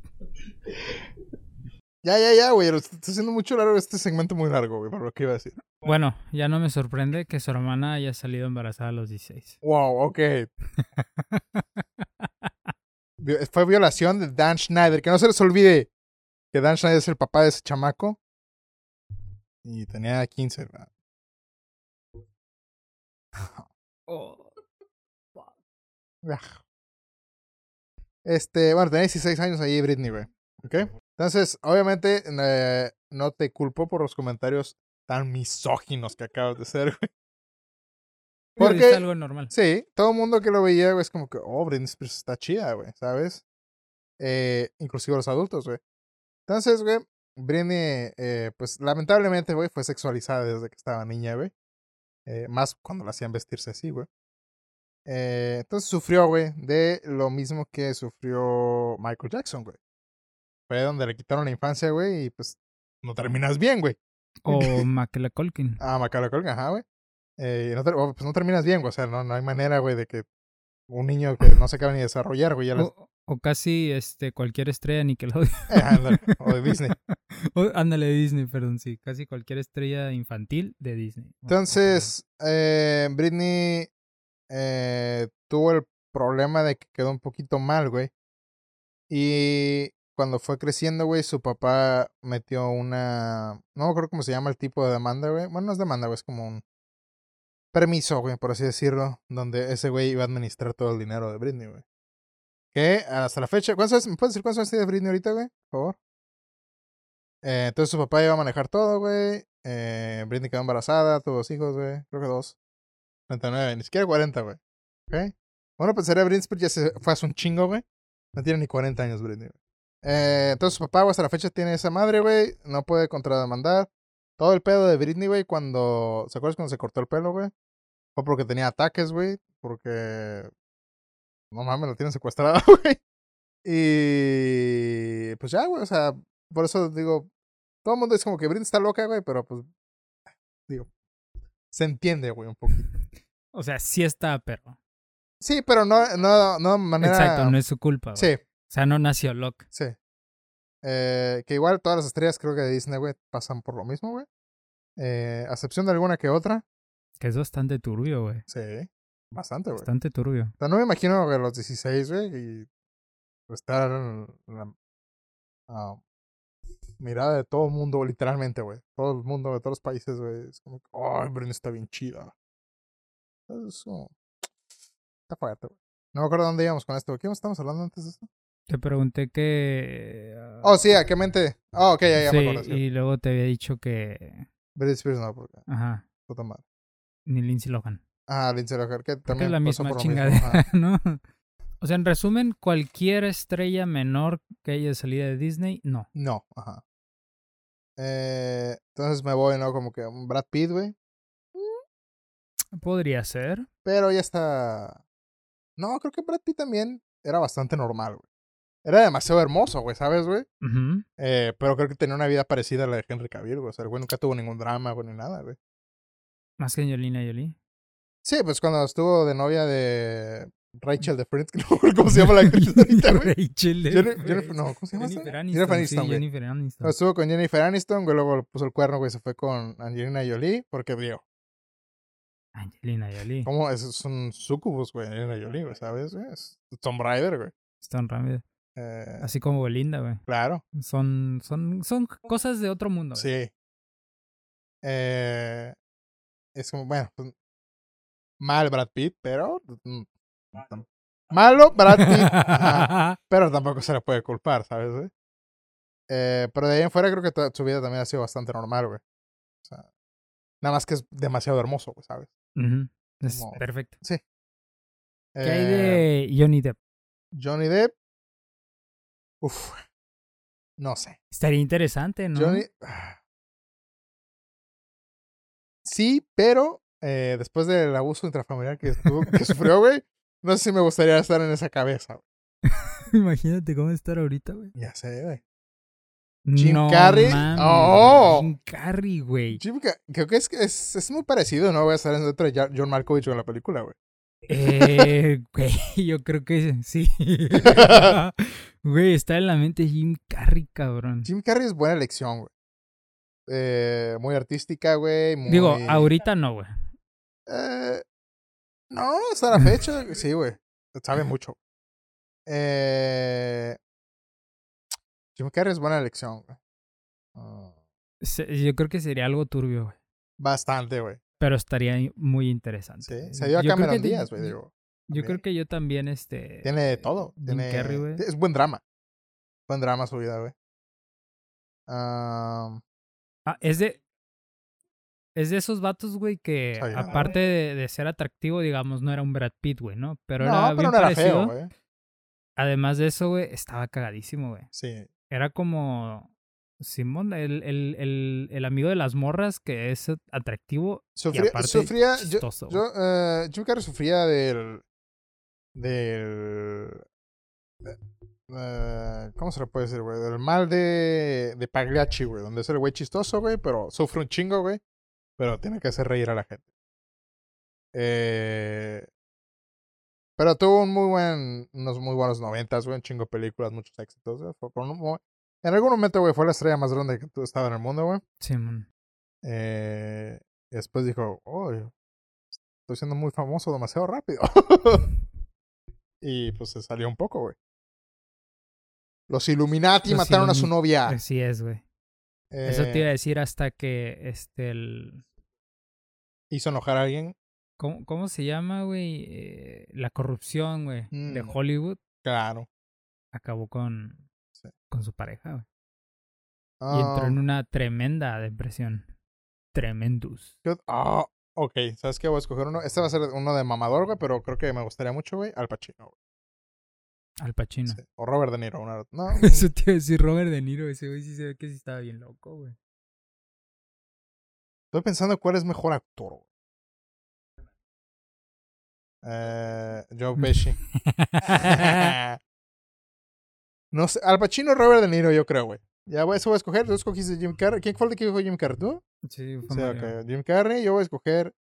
Ya, ya, ya, güey. Está haciendo mucho largo este segmento muy largo, güey, para lo que iba a decir. Bueno, ya no me sorprende que su hermana haya salido embarazada a los 16. Wow, ok. Fue violación de Dan Schneider. Que no se les olvide que Dan Schneider es el papá de ese chamaco. Y tenía 15, ¿verdad? Ah. Este, bueno, tenía 16 años ahí Britney, güey. ¿Ok? Entonces, obviamente, eh, no te culpo por los comentarios tan misóginos que acabas de hacer, güey. Porque- Es algo normal. Sí, todo el mundo que lo veía, güey, es como que, oh, Britney Spears está chida, güey, ¿sabes? Eh, inclusive los adultos, güey. Entonces, güey, Britney, eh, pues lamentablemente, güey, fue sexualizada desde que estaba niña, güey. Eh, más cuando la hacían vestirse así, güey. Eh, entonces sufrió, güey, de lo mismo que sufrió Michael Jackson, güey. Fue donde le quitaron la infancia, güey, y pues no terminas bien, güey. O [LAUGHS] Macaulay Culkin. Ah, Macaulay Culkin, ajá, güey. Eh, no oh, pues no terminas bien, güey. O sea, no, no hay manera, güey, de que un niño que no se acaba ni de desarrollar, güey, ya las... O, o casi este cualquier estrella de Nickelodeon. Eh, ándale, o de Disney. [LAUGHS] O- ándale, de Disney, perdón, sí. Casi cualquier estrella infantil de Disney. Entonces, eh, Britney eh, tuvo el problema de que quedó un poquito mal, güey. Y cuando fue creciendo, güey, su papá metió una... No acuerdo cómo se llama el tipo de demanda, güey. Bueno, no es demanda, güey, es como un permiso, güey, por así decirlo, donde ese güey iba a administrar todo el dinero de Britney, güey. Que hasta la fecha... ¿Cuántos años- ¿Me puedes decir cuántos años tiene Britney ahorita, güey? Por favor. Eh, entonces su papá iba a manejar todo, güey. Eh, Britney quedó embarazada, tuvo dos hijos, güey. Creo que dos. 39, ni siquiera 40, güey. ¿Ok? Bueno, pensaría Britney Spears ya se fue hace un chingo, güey. No tiene ni 40 años, Britney, güey. Eh, entonces su papá, güey, hasta la fecha tiene esa madre, güey. No puede contrademandar. Todo el pedo de Britney, güey, cuando... ¿Se acuerdas cuando se cortó el pelo, güey? Fue porque tenía ataques, güey. Porque... No mames, lo tienen secuestrada, [LAUGHS] güey. Y... Pues ya, güey, o sea... Por eso digo... Todo el mundo dice como que Britney está loca, güey, pero pues... Digo... Se entiende, güey, un poquito. O sea, sí está perro. Sí, pero no, no, no de manera... Exacto, no es su culpa. güey. Sí, sea, no nació loca. sí. Eh, que igual todas las estrellas creo que de Disney, güey, pasan por lo mismo, güey. Eh, a excepción de alguna que otra. Que es bastante turbio, güey. Sí, bastante, güey. Bastante turbio. O sea, no me imagino que a los 16, güey, y estar en la ah, mirada de todo el mundo, literalmente, güey. Todo el mundo de todos los países, güey. Es como, que, ay, Britney está bien chida. Como, está fuerte, güey. No me acuerdo dónde íbamos con esto. ¿Qué estamos hablando antes de esto? Te pregunté que... ah, Oh, sí, ¿a qué mente? Oh, ok, ya, ya sí, me acuerdo. y luego te había dicho que... Britney Spears no, porque Ajá, puta madre. ni Lindsay Lohan. Ah, Lindsay Lohan, que también es la misma por chingadera. [LAUGHS] ¿no? O sea, en resumen, cualquier estrella menor que haya salido de Disney, no. No, ajá. Eh, entonces me voy, ¿no? Como que un Brad Pitt, güey. Podría ser. Pero ya está. No, creo que Brad Pitt también era bastante normal, güey. Era demasiado hermoso, güey, ¿sabes, güey? Eh, pero creo que tenía una vida parecida a la de Henry Cavill, güey. O sea, el güey nunca tuvo ningún drama, güey, ni nada, güey. Más que Angelina Jolie. Sí, pues cuando estuvo de novia de Rachel de Friends, [LAUGHS] cómo se llama la actriz [LAUGHS] ahorita, güey. Rachel de Jennifer- Friends. Jennifer- no, ¿cómo se llama? Jennifer Jennifer Aniston. Sí, güey. Jennifer Aniston. Estuvo con Jennifer Aniston, güey, luego puso el cuerno, güey, se fue con Angelina Jolie, porque, digo, Angelina Jolie. ¿cómo? Es, un sucubus, güey, Angelina Jolie, güey, ¿sabes, güey? Es Tomb Raider, güey. Stone Ramírez. Eh, Así como Belinda, güey. claro, Son, son, son cosas de otro mundo. güey. sí. Eh, es como, bueno, pues, mal Brad Pitt, pero... mm, tam- Malo Brad Pitt, ajá, [LAUGHS] pero tampoco se le puede culpar, ¿sabes? Eh, pero de ahí en fuera creo que su vida también ha sido bastante normal, güey. O sea, nada más que es demasiado hermoso, güey, ¿sabes? Ujú. Es Como- perfecto. Sí. ¿Qué hay Eh, de Johnny Depp? Johnny Depp. Uf. No sé. Estaría interesante, ¿no? Sí, pero eh, después del abuso intrafamiliar que, estuvo- que [LAUGHS] sufrió, güey, no sé si me gustaría estar en esa cabeza. güey. [LAUGHS] Imagínate cómo estar ahorita, güey. Ya sé, güey. Jim no Carrey. ¡Oh! Jim Carrey, güey. Jim creo que es, es, es muy parecido, ¿no? Voy a estar dentro de John Malkovich en la película, güey. Eh, [LAUGHS] güey, yo creo que sí. [LAUGHS] [LAUGHS] Güey, está en la mente Jim Carrey, cabrón. Jim Carrey es buena elección, güey. Eh, muy artística, güey. Muy... Digo, ahorita no, güey. Eh, no, hasta la fecha, sí, güey. Sabe mucho. Eh, Jim Carrey es buena elección, güey. Ah, Yo creo que sería algo turbio, güey. bastante, güey. Pero estaría muy interesante. Sí. Se dio a Cameron Díaz, güey, digo. Yo creo que yo también, este... Tiene de todo. Tiene... Carrey, güey. Es buen drama. Buen drama su vida, güey. Ah, Ah, es de... Es de esos vatos, güey, que aparte de, de ser atractivo, digamos, no era un Brad Pitt, güey, ¿no? Pero no, era pero bien no era parecido. feo, güey. Además de eso, güey, estaba cagadísimo, güey. Sí. Era como Simón, el, el, el, el amigo de las morras que es atractivo Sufría, aparte, sufría yo, chistoso, yo, eh, Jim Carrey sufría del, del, eh, ¿cómo se le puede decir, güey? Del mal de, de Pagliacci, güey, donde es el güey chistoso, güey, pero sufre un chingo, güey, pero tiene que hacer reír a la gente. Eh, pero tuvo un muy buen, unos muy buenos noventas, güey, un chingo de películas, muchos éxitos, güey. Fue por un en algún momento, güey, fue la estrella más grande que tú estaba en el mundo, güey. Simón. Eh, y después dijo, oh, estoy siendo muy famoso demasiado rápido. [LAUGHS] y pues se salió un poco, güey. Los Illuminati Los mataron a su novia. Así es, güey. Eso te iba a Eh, decir hasta que este el hizo enojar a alguien. ¿cómo, cómo se llama, güey? Eh, la corrupción, güey, de Mm. Hollywood Claro. acabó con Sí. Con su pareja, güey. Y entró Ah, en una tremenda depresión. Tremendous. ¿qué ot- ah, ok, ¿sabes qué? Voy a escoger uno. Este va a ser uno de mamador, güey, pero creo que me gustaría mucho, güey. Al Pacino, güey. Al Pacino. Sí. O Robert De Niro. Una... No, [LAUGHS] Eso te iba a decir Robert De Niro, ese güey sí se ve que sí estaba bien loco, güey. Estoy pensando cuál es mejor actor, güey. Eh, Joe [LAUGHS] Pesci. [LAUGHS] no sé, Al Pacino o Robert De Niro, yo creo, güey. Ya, voy, eso voy a escoger. Tú escogiste Jim Carrey. ¿Quién fue el que dijo Jim Carrey? ¿Tú? Sí, fue Sí, Mario. ok. Jim Carrey, yo voy a escoger.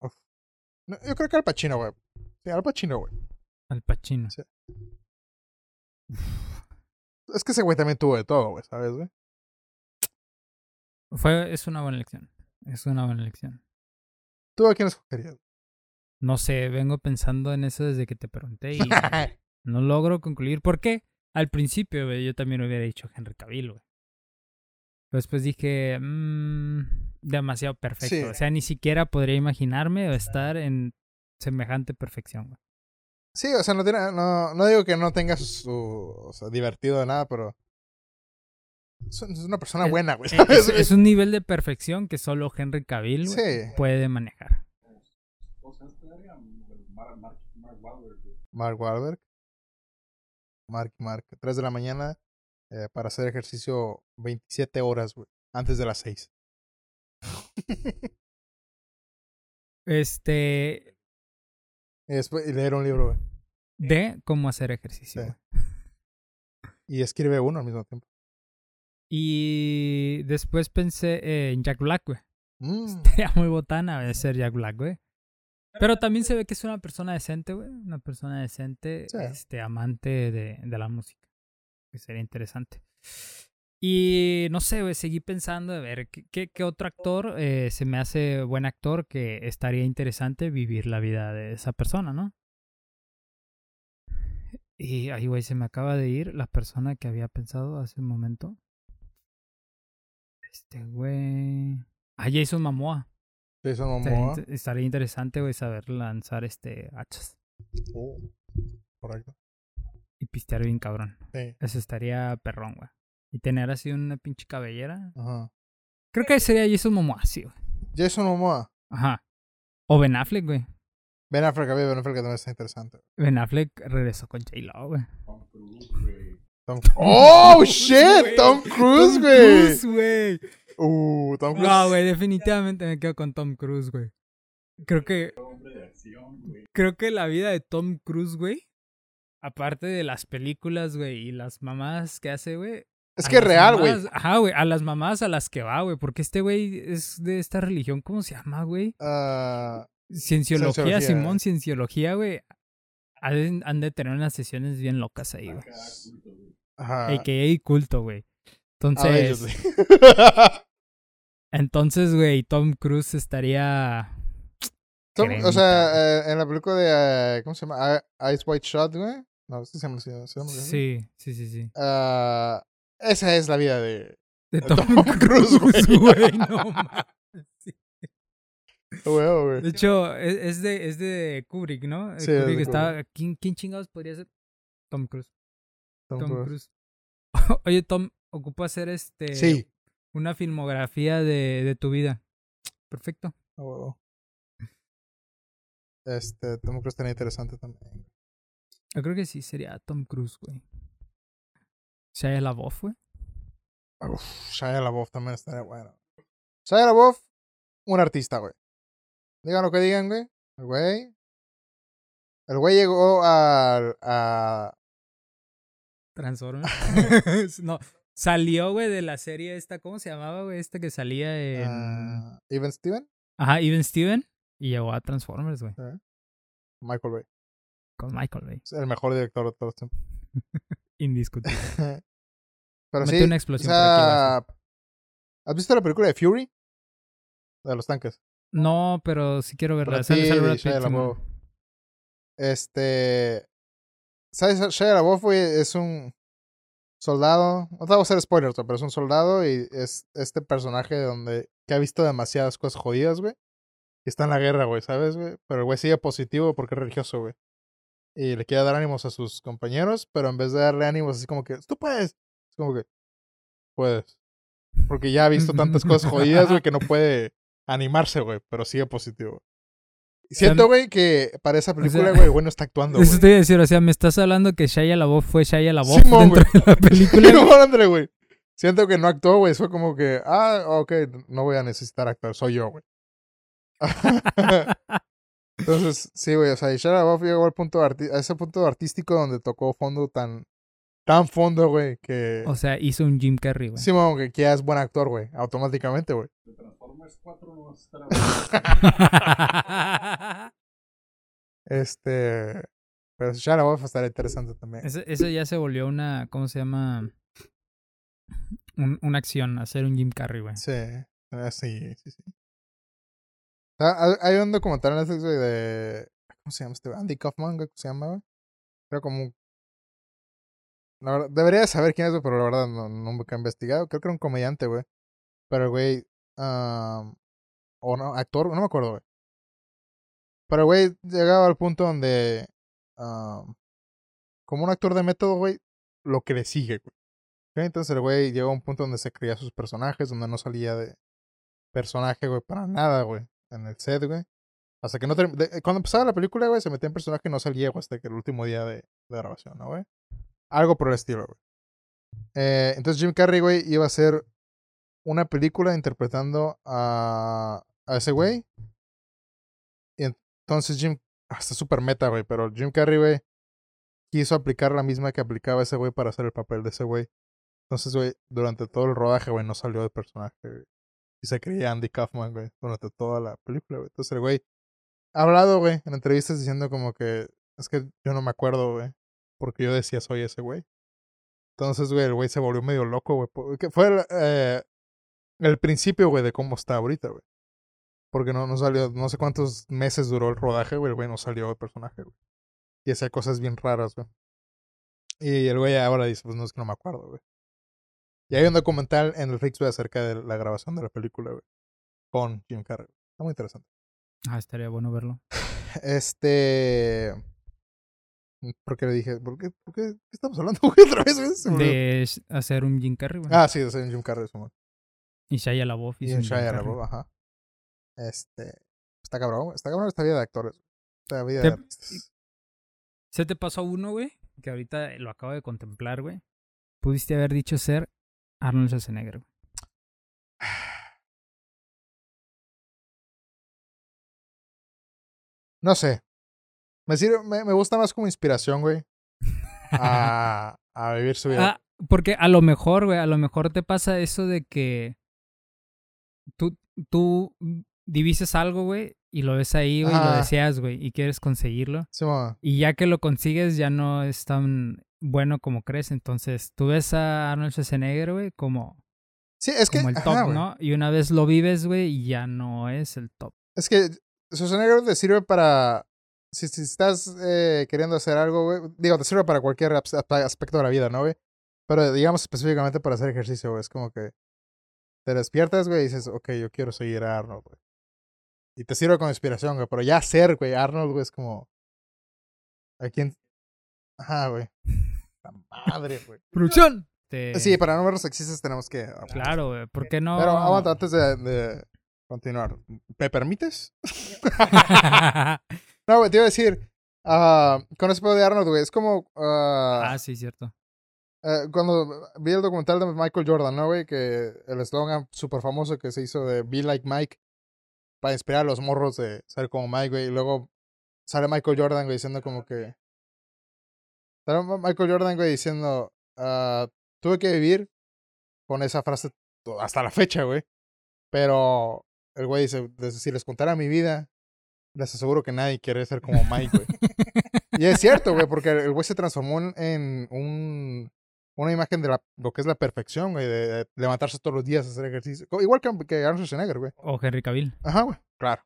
uf. No, yo creo que Al Pacino, güey. Sí, Al Pacino, güey. Al Pacino. Sí. Es que ese güey también tuvo de todo, güey, ¿sabes, güey? Fue, es una buena elección. Es una buena elección. ¿Tú a quién escogerías? No sé, vengo pensando en eso desde que te pregunté y [LAUGHS] no logro concluir. ¿Por qué? Al principio, güey, yo también hubiera dicho Henry Cavill, güey. Pero después dije, mmm, demasiado perfecto. Sí. O sea, ni siquiera podría imaginarme o estar en semejante perfección, güey. Sí, o sea, no tiene, no, no digo que no tenga su, su- o sea, divertido de nada, pero es una persona Es- buena, güey. Eh, ¿sabes, Es, un nivel de perfección que solo Henry Cavill güey, Sí. puede manejar. O sea, este área, Mark, Wahlberg. Mark. Mark, Mark. 3 de la mañana eh, para hacer ejercicio 27 horas, güey. Antes de las 6. [LAUGHS] Este, y después leer un libro, güey. de cómo hacer ejercicio. Sí. Y escribe uno al mismo tiempo. Y después pensé en Jack Black, güey. [LAUGHS] Mm, muy botana de ser Jack Black, güey. Pero también se ve que es una persona decente, güey. Una persona decente, Sí. este, amante de, de la música. Que sería interesante. Y no sé, güey, seguí pensando, a ver, ¿qué, qué, qué otro actor eh, se me hace buen actor que estaría interesante vivir la vida de esa persona, ¿no? Y ahí, güey, se me acaba de ir la persona que había pensado hace un momento. Este, güey. Ah, Jason Momoa. Jason Estaría, Momoa. estaría interesante, güey, saber lanzar este hachas Oh, correcto. y pistear bien cabrón. Sí. Eso estaría perrón, güey. Y tener así una pinche cabellera. Ajá. Creo que sería Jason Momoa, sí, güey. Jason Momoa. Ajá. O Ben Affleck, güey. Ben Affleck, a mí Ben Affleck también está interesante. Ben Affleck regresó con J-Lo, güey. Tom Cruise, güey. Tom- [LAUGHS] ¡Oh, shit! Tom Cruise, Tom güey. Cruise, güey. Uh, Tom Cruise. No, güey, definitivamente me quedo con Tom Cruise, güey. Creo que, creo que la vida de Tom Cruise, güey, aparte de las películas, güey, y las mamadas que hace, güey, Es que es real, güey. mamadas- Ajá, güey, a las mamás a las que va, güey. Porque este güey es de esta religión, ¿cómo se llama, güey? Ah, Cienciología, Cienciología. Simón, cienciología, güey. Han han de tener unas sesiones bien locas ahí, güey. ajá. AKA culto, güey. Entonces, [LAUGHS] entonces, güey, Tom Cruise estaría. Tom- o sea, eh, en la película de. eh, ¿Cómo se llama? I- Ice White Shot, güey. No, sí se llama. Sí, sí, sí, sí. Ah, esa es la vida de. De Tom Tom, [LAUGHS] Cruise, güey. No [LAUGHS] mames. sí. Güey. De hecho, es, es de, es de Kubrick, ¿no? Sí, es de Kubrick está. ¿quién, ¿Quién chingados podría ser? Tom Cruise. Tom Tom Cruise. Cruise. Oye, Tom, ocupo hacer este. Sí. Una filmografía de, de tu vida. Perfecto. A huevo. Este, Tom Cruise estaría interesante también. Yo creo que sí sería Tom Cruise, güey. Shia LaBeouf, güey. Uf, Shia LaBeouf también estaría bueno. Shia LaBeouf, un artista, güey. Digan lo que digan, güey. El güey. El güey llegó al- a. Transformers. [LAUGHS] [LAUGHS] no. Salió, güey, de la serie esta. ¿Cómo se llamaba, güey? Esta que salía en. a Even Steven. Ajá, Even Steven. Y llegó a Transformers, güey. Michael Bay. Con Michael. Es el mejor director de todos los tiempos. [LAUGHS] Indiscutible. [LAUGHS] Pero Mete sí. una o explosión por aquí, ¿Has visto la película de Fury? De los tanques. No, pero sí quiero verla. Brad Pitt Pitt. Este. ¿Sabes? Shia LaBeouf, güey, es un soldado. No te voy a hacer spoilers, pero es un soldado y es este personaje donde. que ha visto demasiadas cosas jodidas, güey. Y está en la guerra, güey, ¿sabes, güey? Pero el güey sigue positivo porque es religioso, güey. Y le quiere dar ánimos a sus compañeros, pero en vez de darle ánimos así como que, tú puedes. Es como que, puedes. Porque ya ha visto tantas cosas jodidas, güey, que no puede animarse, güey, pero sigue positivo. Siento, güey, que para esa película, güey, el güey no está actuando, Eso güey. te iba a decir, o sea, me estás hablando que Shia LaBeouf fue Shia LaBeouf Simón, dentro de la película. [LAUGHS] No, André, güey. Siento que no actuó, güey. Fue como que, ah, ok, no voy a necesitar actuar, soy yo, güey. [LAUGHS] Entonces, sí, güey, o sea, Shia LaBeouf llegó al punto a ese punto artístico donde tocó fondo tan, tan fondo, güey, que... o sea, hizo un Jim Carrey, güey. Simón, que ya es buen actor, güey, automáticamente, güey. De Transformers 4 no vas a estar hablando. [LAUGHS] Este... Pero Shia LaBeouf estaría interesante también. eso, eso ya se volvió una, ¿cómo se llama? Un- una acción, hacer un Jim Carrey, güey. Sí, ah, sí, sí, sí. Ah, hay- Hay un documental en Netflix, güey, de... ¿Cómo se llama este? güey? Andy Kaufman, güey, ¿cómo se llama, güey? Creo como... La verdad, debería de saber quién es, pero la verdad no, nunca he investigado. Creo que era un comediante, güey. Pero güey... am, o no, actor, no me acuerdo, güey. Pero güey llegaba al punto donde como un actor de método, güey, lo que le sigue, güey. Entonces el güey llegó a un punto donde se creía sus personajes, donde no salía de personaje, güey, para nada, güey, en el set, güey. Hasta que no Cuando empezaba la película, güey, se metía en personaje y no salía, güey, hasta que el último día de grabación, ¿no, güey? Algo por el estilo, güey. Eh, entonces Jim Carrey, güey, iba a hacer una película interpretando a, a ese güey. Y entonces Jim, hasta super meta, güey, pero Jim Carrey, güey, quiso aplicar la misma que aplicaba ese güey para hacer el papel de ese güey. Entonces, güey, durante todo el rodaje, güey, no salió de personaje, güey. Y se creía Andy Kaufman, güey, durante toda la película, güey. Entonces el güey ha hablado, güey, en entrevistas diciendo como que es que yo no me acuerdo, güey, porque yo decía soy ese güey. Entonces, güey, el güey se volvió medio loco, güey. porque Fue el, eh, el principio, güey, de cómo está ahorita, güey. Porque no, no salió, no sé cuántos meses duró el rodaje, güey, el güey no salió de personaje, güey. Y hacía cosas bien raras, güey. Y el güey ahora dice, pues no es que no me acuerdo, güey. Y hay un documental en el Fix, güey, acerca de la grabación de la película, güey. Con Jim Carrey. Está muy interesante. Ah, estaría bueno verlo. [LAUGHS] Este. ¿Por qué le dije? ¿Por qué, por qué, estamos hablando [LAUGHS] güey, otra vez? De hacer un Jim Carrey, güey. Ah, sí, de ser Jim Carrey, Simón. Y Shia LaBeouf Y un Jim Shia. LaBeouf, ajá. Este. Está cabrón. Está cabrón esta vida de actores. Esta vida de artistas. ¿Se te pasó uno, güey? Que ahorita lo acabo de contemplar, güey. Pudiste haber dicho ser Arnold Schwarzenegger, güey. [SIGHS] No sé. Me, sirve, me, me gusta más como inspiración, güey. A, [LAUGHS] a vivir su vida. Ah, porque a lo mejor, güey, a lo mejor te pasa eso de que tú, tú divises algo, güey, y lo ves ahí, güey, y lo deseas, güey, y quieres conseguirlo. Y ya que lo consigues, ya no es tan bueno como crees. Entonces, tú ves a Arnold Schwarzenegger, güey, como, Sí, es que. como el top. ¿no? Y una vez lo vives, güey, y ya no es el top. Es que Schwarzenegger te sirve para. Si, si estás eh, queriendo hacer algo, güey. Digo, te sirve para cualquier as- aspecto de la vida, ¿no, güey? Pero digamos específicamente para hacer ejercicio, güey. Es como que te despiertas, güey, y dices, ok, yo quiero seguir a Arnold, güey. Y te sirve como inspiración, güey. Pero ya ser, güey, Arnold, güey, es como. ¿A quién? Ajá, güey. La madre, güey. ¡Producción! Te- Sí, para no vernos sexistas tenemos que. Claro, güey, ¿por qué no? Pero aguanta, antes de, de continuar. ¿Me permites? [LAUGHS] [LAUGHS] No, güey, te iba a decir. ah, con ese pedo de Arnold, güey, es como. ah, ah, sí, cierto. eh, cuando vi el documental de Michael Jordan, ¿no, güey? Que el eslogan súper famoso que se hizo de Be Like Mike. Para inspirar a los morros de ser como Mike, güey. Y luego sale Michael Jordan, güey, diciendo como que. Sale Michael Jordan, güey, diciendo. ah, tuve que vivir con esa frase hasta la fecha, güey. Pero el güey dice: "Desde- si les contara mi vida, les aseguro que nadie quiere ser como Mike, güey. y es cierto, güey, porque el güey se transformó en, un, una imagen de la, lo que es la perfección, güey, de, de levantarse todos los días a hacer ejercicio. Igual que, que Arnold Schwarzenegger, güey. O Henry Cavill. Ajá, güey, claro.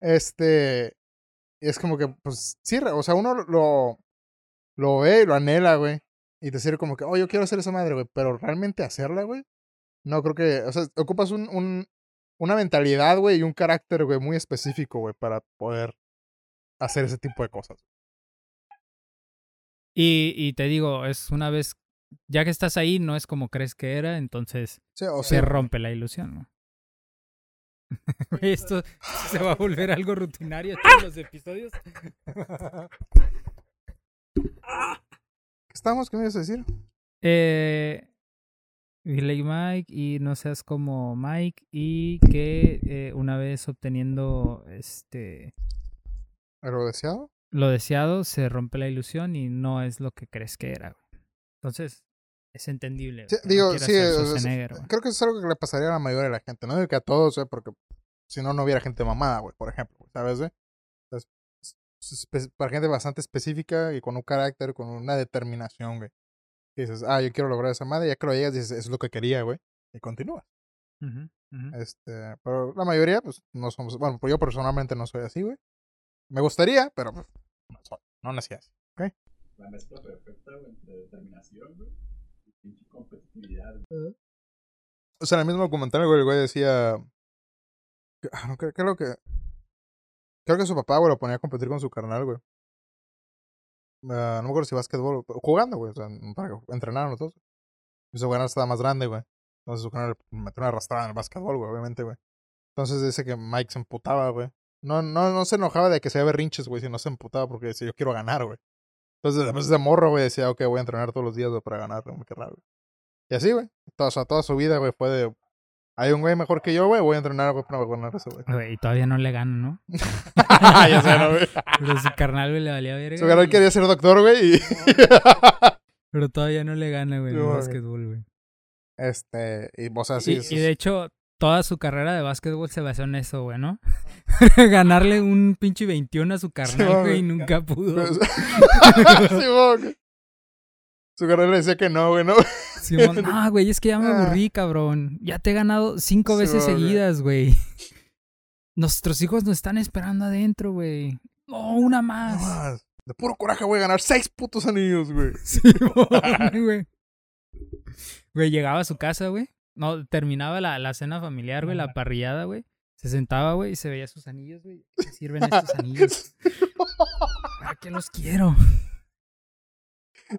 Este, es como que, pues, sí, o sea, uno lo, lo ve y lo anhela, güey. Y te sirve como que, oh, yo quiero hacer esa madre, güey. Pero realmente hacerla, güey. No creo que, o sea, ocupas un, un, una mentalidad, güey, y un carácter, güey, muy específico, güey, para poder hacer ese tipo de cosas. Y, y te digo, es una vez, ya que estás ahí, no es como crees que era, entonces Sí, o se sea, rompe la ilusión. ¿no? [LAUGHS] Esto [LAUGHS] se va a volver algo rutinario todos los episodios. [LAUGHS] ¿qué estamos? ¿Qué me ibas a decir? Eh, like Mike y no seas como Mike y que eh, una vez obteniendo este ¿Lo deseado? lo deseado se rompe la ilusión y no es lo que crees que era. Entonces es entendible. Sí, que no digo, sí, creo que eso es algo que le pasaría a la mayoría de la gente. No digo que a todos, güey, porque si no, no hubiera gente mamada, güey, por ejemplo, ¿sabes? Entonces, espe- para gente bastante específica y con un carácter, con una determinación, güey. Que dices, ah, yo quiero lograr esa madre, ya que lo llegas, dices, eso es lo que quería, güey, y continúa. Ujú, ujú. Este, pero la mayoría, pues, no somos, bueno, pues yo personalmente no soy así, güey. Me gustaría, pero pues, no soy, no nací así. La mezcla perfecta, güey, entre determinación, güey, y competitividad. güey. O sea, en el mismo documental, güey, el güey decía. que- ah, no, creo, creo que. Creo que su papá, güey, lo ponía a competir con su carnal, güey. Ah, no me acuerdo si básquetbol, jugando, güey, o sea, para entrenar los dos. Y su canal estaba más grande, güey. Entonces su canal metió una arrastrada en el básquetbol, güey, obviamente, güey. Entonces dice que Mike se emputaba, güey. No, no, no se enojaba de que se berrinches, güey, sino se emputaba porque decía, yo quiero ganar, güey. Entonces, después de morro, güey, decía, ok, voy a entrenar todos los días, güey, para ganar, güey, qué raro, güey. Y así, güey. Toda su vida, güey, fue de, hay un güey mejor que yo, güey, voy a entrenar, güey, para ganar eso, güey. Güey, y todavía no le gana, ¿no? [LAUGHS] [LAUGHS] ya sé, ¿no, güey? Pero su carnal, güey, le valía verga. Su canal y- quería ser doctor, güey, y... [LAUGHS] Pero todavía no le gana, güey, en güey. básquetbol, güey. este, y, o sea, sí. y, y de hecho, toda su carrera de básquetbol se basó en eso, güey, ¿no? Ganarle un pinche 21 a su carnal, güey. güey, y nunca pudo. Pues- Sí. Su carnal le decía que no, güey, ¿no? Simón, [LAUGHS] ah, güey, es que ya me Ah. aburrí, cabrón. Ya te he ganado cinco veces seguidas, güey. [LAUGHS] Nuestros hijos nos están esperando adentro, güey. No, una más. más. De puro coraje voy a ganar seis putos anillos, güey. [LAUGHS] Simón, güey. Güey, llegaba a su casa, güey. No, terminaba la, la cena familiar, güey, la parrillada, güey. Se sentaba, güey, y se veía sus anillos, güey. ¿Qué sirven estos anillos? ¿Para qué los quiero?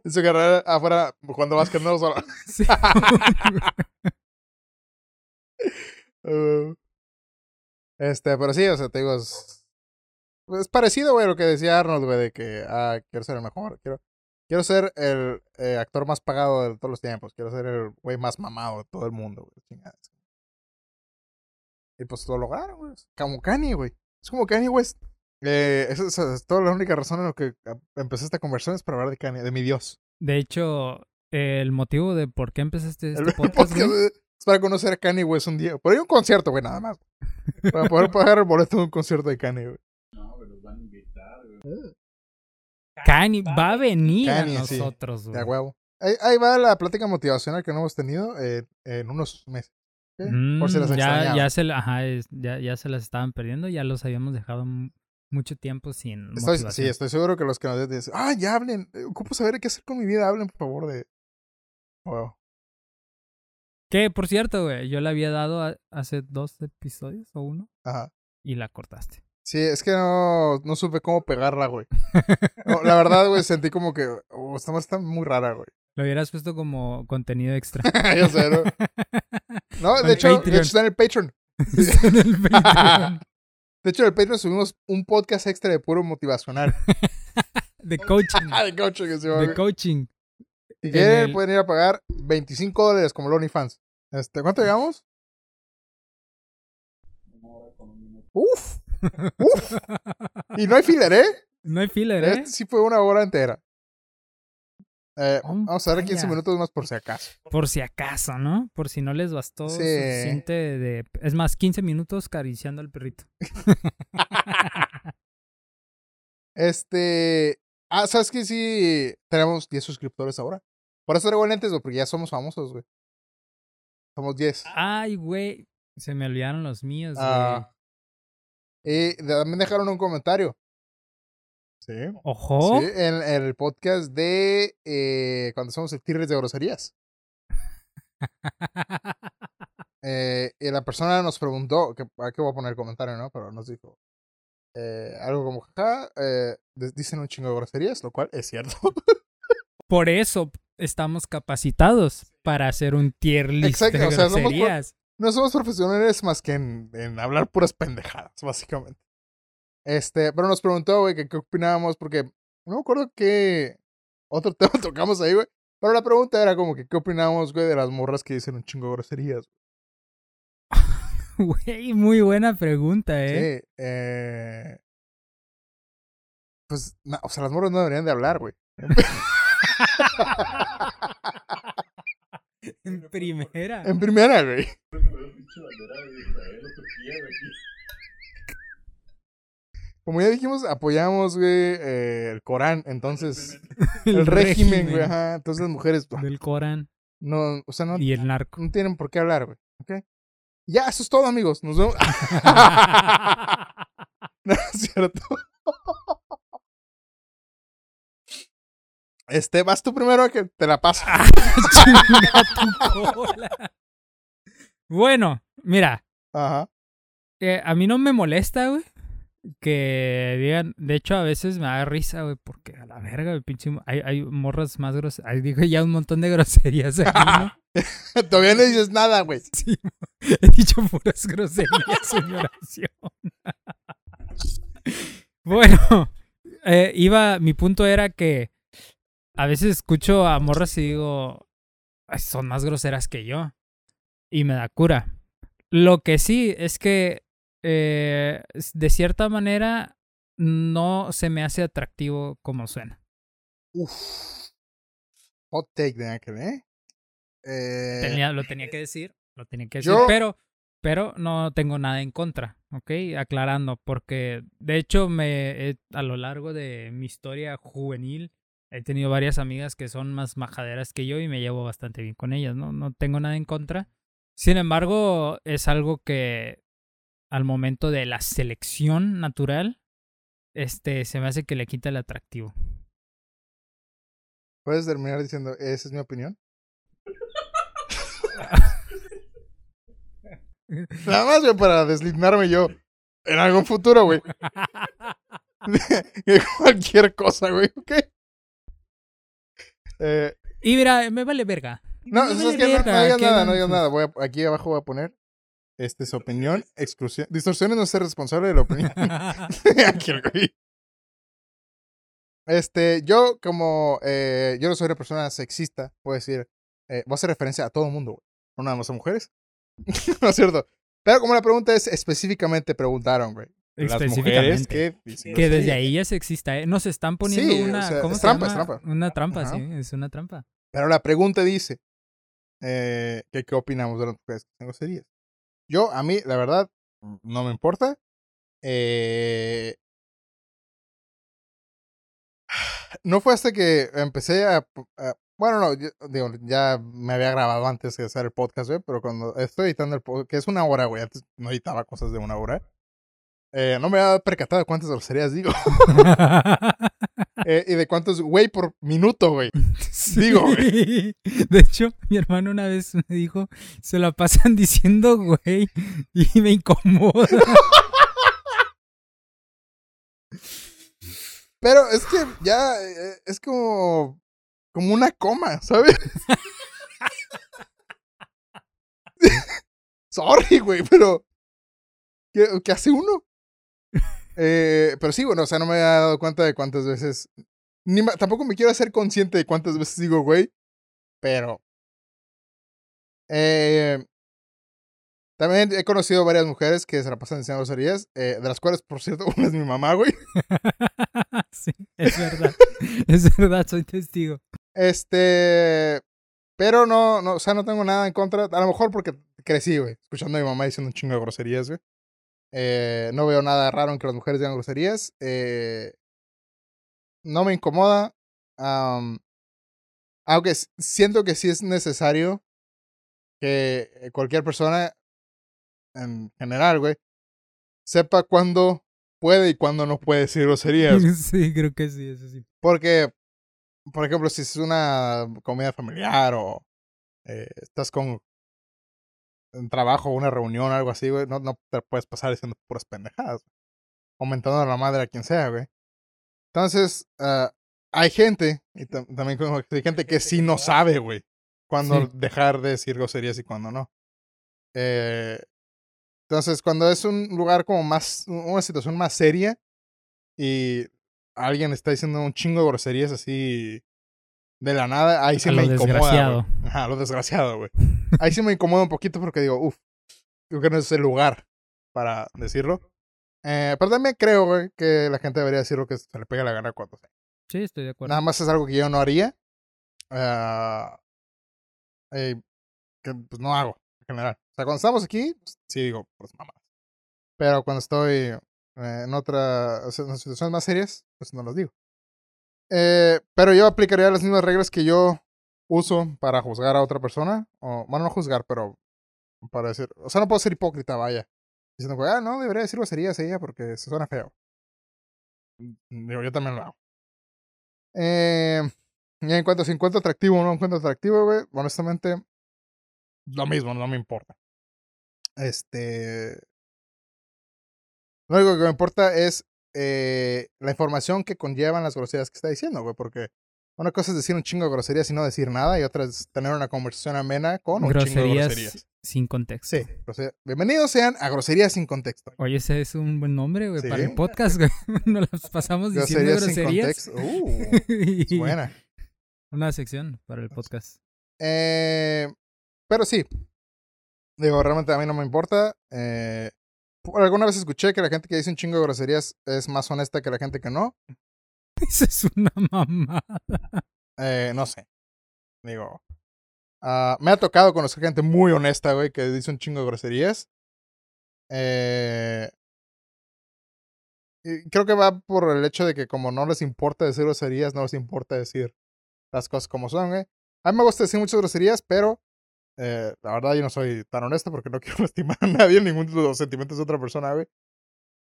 Y su carnal afuera jugando básquet, no solo. [LAUGHS] Sí, [LAUGHS] Uh, este, pero sí, o sea, te digo, es, es parecido, güey, a lo que decía Arnold, güey, de que, ah, quiero ser el mejor, quiero, quiero ser el eh, actor más pagado de todos los tiempos, quiero ser el güey más mamado de todo el mundo, güey, chingadas. Y pues lo lograron, güey, como Kanye, güey, es como Kanye West. Eh, esa es, es toda la única razón en la que empecé esta conversión es para hablar de Kanye, de mi Dios. De hecho, el motivo de por qué empezaste este El [LAUGHS] podcast, podcast güey, es para conocer a Kanye West un día. Por ahí un concierto, güey, nada más. Para poder pagar el boleto de un concierto de Kanye, güey. No, me los van a invitar, güey. Kanye va a venir Kanye, a nosotros, De güey. a huevo. Ahí, ahí va la plática motivacional que no hemos tenido eh, en unos meses. Por si las Mm, ya, ya, se, ajá, es- ya, ya se las estaban perdiendo, ya los habíamos dejado mucho tiempo sin Estoy, sí, estoy seguro que los que nos dicen, ah, ya hablen, eh, ocupo saber qué hacer con mi vida, hablen por favor de... Wow. Que, por cierto, güey, yo le había dado a- hace dos episodios o uno Ajá. y la cortaste. Sí, es que no, no supe cómo pegarla, güey. No, la verdad, güey, [LAUGHS] sentí como que, oh, esta está muy rara, güey. Lo hubieras puesto como contenido extra. [LAUGHS] ya sé, ¿no? [LAUGHS] No, de hecho, de hecho está en el Patreon. Está en el Patreon. De hecho, en el Patreon subimos un podcast extra de puro motivacional. [LAUGHS] de coaching. [LAUGHS] De coaching, de coaching. Si en quieren, el- pueden ir a pagar 25 dólares como el OnlyFans. Este, ¿Cuánto llegamos? [LAUGHS] Uf, uf. Y no hay filler, ¿eh? No hay filler, ¿eh? Este sí fue una hora entera. Eh, Oh, vamos a dar 15 vaya. minutos más por si acaso. Por si acaso, ¿no? Por si no les bastó Sí. suficiente de... Es más, 15 minutos acariciando al perrito. [LAUGHS] Este. Ah, ¿sabes qué? Sí, tenemos 10 suscriptores ahora. Por eso traigo lentes, güey, porque ya somos famosos, güey. Somos 10. Ay, güey. Se me olvidaron los míos, güey. Ah. Y también dejaron un comentario. Sí. Ojo. Sí, en, en el podcast de eh, cuando somos el Tigres de Groserías. Eh, y la persona nos preguntó, que aquí voy a poner el comentario, ¿no? Pero nos dijo eh, algo como, jaja, eh, de- dicen un chingo de groserías, lo cual es cierto. [LAUGHS] Por eso estamos capacitados para hacer un tier list Exacto, de o sea, somos groserías. no somos profesionales más que en, en hablar puras pendejadas, básicamente. Este, pero nos preguntó, güey, que qué opinábamos, porque no me acuerdo qué otro [LAUGHS] tema tocamos ahí, güey. Pero la pregunta era como que qué opinábamos, güey, de las morras que dicen un chingo de groserías. [LAUGHS] Güey, muy buena pregunta, ¿eh? Sí, eh... Pues, no, o sea, las morras no deberían de hablar, güey. [LAUGHS] En primera. En primera, güey. Pero pinche bandera de Israel o Turquía, güey. Como ya dijimos, apoyamos, güey, eh, el Corán, entonces, [LAUGHS] el, régimen, güey, ajá. Entonces las mujeres, Del Corán no, o sea, no, y el narco. no tienen por qué hablar, güey, ¿ok? Ya, eso es todo, amigos. Nos vemos. [LAUGHS] [LAUGHS] no es cierto. Este, vas tú primero que te la paso. Cola. Bueno, mira, Ajá. eh, a mí no me molesta, güey. Que digan, de hecho a veces me da risa, güey, porque a la verga, güey, pinche, hay, hay morras más groserías, ahí digo ya un montón de groserías aquí, ¿no? [LAUGHS] Todavía no dices nada, güey. [LAUGHS] Sí, [LAUGHS] he dicho puras groserías en oración. bueno, eh, iba, mi punto era que a veces escucho a morras y digo, "Ay, son más groseras que yo. Y me da cura. Lo que sí es que, eh, de cierta manera, no se me hace atractivo como suena. Uf. Hot take de Ángel, ¿eh? Eh, Tenía- lo tenía que decir, lo tenía que decir, yo- pero, pero no tengo nada en contra, ¿ok? Aclarando, porque de hecho me a lo largo de mi historia juvenil he tenido varias amigas que son más majaderas que yo y me llevo bastante bien con ellas, ¿no? No tengo nada en contra. Sin embargo, es algo que al momento de la selección natural, este, se me hace que le quita el atractivo. ¿Puedes terminar diciendo, esa es mi opinión? [LAUGHS] Nada más, güey, para deslindarme yo en algún futuro, güey. [LAUGHS] [LAUGHS] De cualquier cosa, güey, ¿ok? Eh, y mira, me vale verga. no, Me es no, no digas que nada, no digas nada. Voy a- aquí abajo voy a poner este, su opinión, exclusión. Distorsiones no ser responsable de la opinión. [LAUGHS] Este, yo como, eh, yo no soy una persona sexista, puedo decir, eh, voy a hacer referencia a todo el mundo, güey. No nada más a mujeres. [LAUGHS] no es cierto. Pero como la pregunta es específicamente preguntaron, güey. Específicamente. que dicen Que desde ahí ya es sexista, ¿eh? Nos están poniendo Sí, o una. sea, ¿Cómo es se trampa, es trampa. Una trampa, Ajá. sí, es una trampa. Pero la pregunta dice, eh, que qué opinamos de las mujeres que hacen groserías. Yo, a mí, la verdad, no me importa. Eh, [SIGHS] no fue hasta que empecé a... bueno, no, digo, ya me había grabado antes de hacer el podcast, güey, pero cuando estoy editando el podcast, que es una hora, güey, antes no editaba cosas de una hora, eh, no me había percatado cuántas groserías digo [LAUGHS] [LAUGHS] eh, y de cuántos güey por minuto, güey. [LAUGHS] Digo, güey. [LAUGHS] De hecho, mi hermano una vez me dijo, se la pasan [LAUGHS] diciendo güey y me incomoda. Pero es que ya eh, es como, como una coma, ¿sabes? Sorry, güey, pero ¿qué, qué hace uno? Eh, pero sí, bueno, o sea, no me había dado cuenta de cuántas veces, ni ma- tampoco me quiero hacer consciente de cuántas veces digo, güey, pero eh, también he conocido varias mujeres que se la pasan diciendo groserías, eh, de las cuales, por cierto, [LAUGHS] una es mi mamá, güey. [LAUGHS] sí, es verdad. [LAUGHS] Es verdad, soy testigo. Este. Pero no, no, o sea, no tengo nada en contra. A lo mejor porque crecí, güey, escuchando a mi mamá diciendo un chingo de groserías, güey. Eh, no veo nada raro en que las mujeres digan groserías. Eh, no me incomoda. aunque siento que sí es necesario que cualquier persona, en general, güey, sepa cuándo puede y cuándo no puede decir groserías. [LAUGHS] Sí, creo que sí, eso sí. Porque, por ejemplo, si es una comida familiar o eh, estás con un trabajo, una reunión, algo así, güey, no, no te puedes pasar diciendo puras pendejadas. güey. Aumentando a la madre a quien sea, güey. Entonces, ah, hay gente, y tam- también como hay gente que sí no sabe, güey, cuándo Sí. dejar de decir groserías y cuándo no. Eh, entonces, cuando es un lugar como más, una situación más seria y alguien está diciendo un chingo de groserías así de la nada, ahí sí A me lo incomoda. desgraciado. Ajá, lo desgraciado, güey. Ahí sí me incomoda un poquito porque digo, uff, creo que no es el lugar para decirlo. Eh, pero también creo, güey, que la gente debería decir lo que se le pega la gana cuando sea. Sí, estoy de acuerdo. Nada más es algo que yo no haría. ah, eh, que pues no hago, en general. O sea, cuando estamos aquí, pues, sí digo, pues mamás. Pero cuando estoy eh, en otra, o sea, en situaciones más serias, pues no los digo. Eh, pero yo aplicaría las mismas reglas que yo uso para juzgar a otra persona. O, bueno, no juzgar, pero para decir, o sea, no puedo ser hipócrita, vaya. Diciendo, ah, no, debería decir groserías ella porque se suena feo. Digo, yo también lo hago. Eh, y en cuanto a si encuentro atractivo o no encuentro atractivo, güey, honestamente, lo mismo, no me importa. Este. Lo único que me importa es eh, la información que conllevan las groserías que está diciendo, güey, porque una cosa es decir un chingo de groserías y no decir nada, y otra es tener una conversación amena con un chingo de Groserías groserías. sin contexto. Sí, bienvenidos sean a groserías sin contexto. Oye, ese es un buen nombre, güey, para el podcast, güey. [LAUGHS] Nos las pasamos diciendo Groserías sin groserías. contexto. Uh, [LAUGHS] es buena. Una sección para el podcast. Eh, pero sí. Digo, realmente a mí no me importa. Eh, alguna vez escuché que la gente que dice un chingo de groserías es más honesta que la gente que no. [LAUGHS] Esa es una mamada. Eh, no sé. Digo. ah, me ha tocado conocer gente muy honesta, güey, que dice un chingo de groserías. Eh, creo que va por el hecho de que como no les importa decir groserías, no les importa decir las cosas como son, güey. A mí me gusta decir muchas groserías, pero eh, la verdad yo no soy tan honesto porque no [LAUGHS] quiero lastimar a nadie, ningún de los sentimientos de otra persona, güey.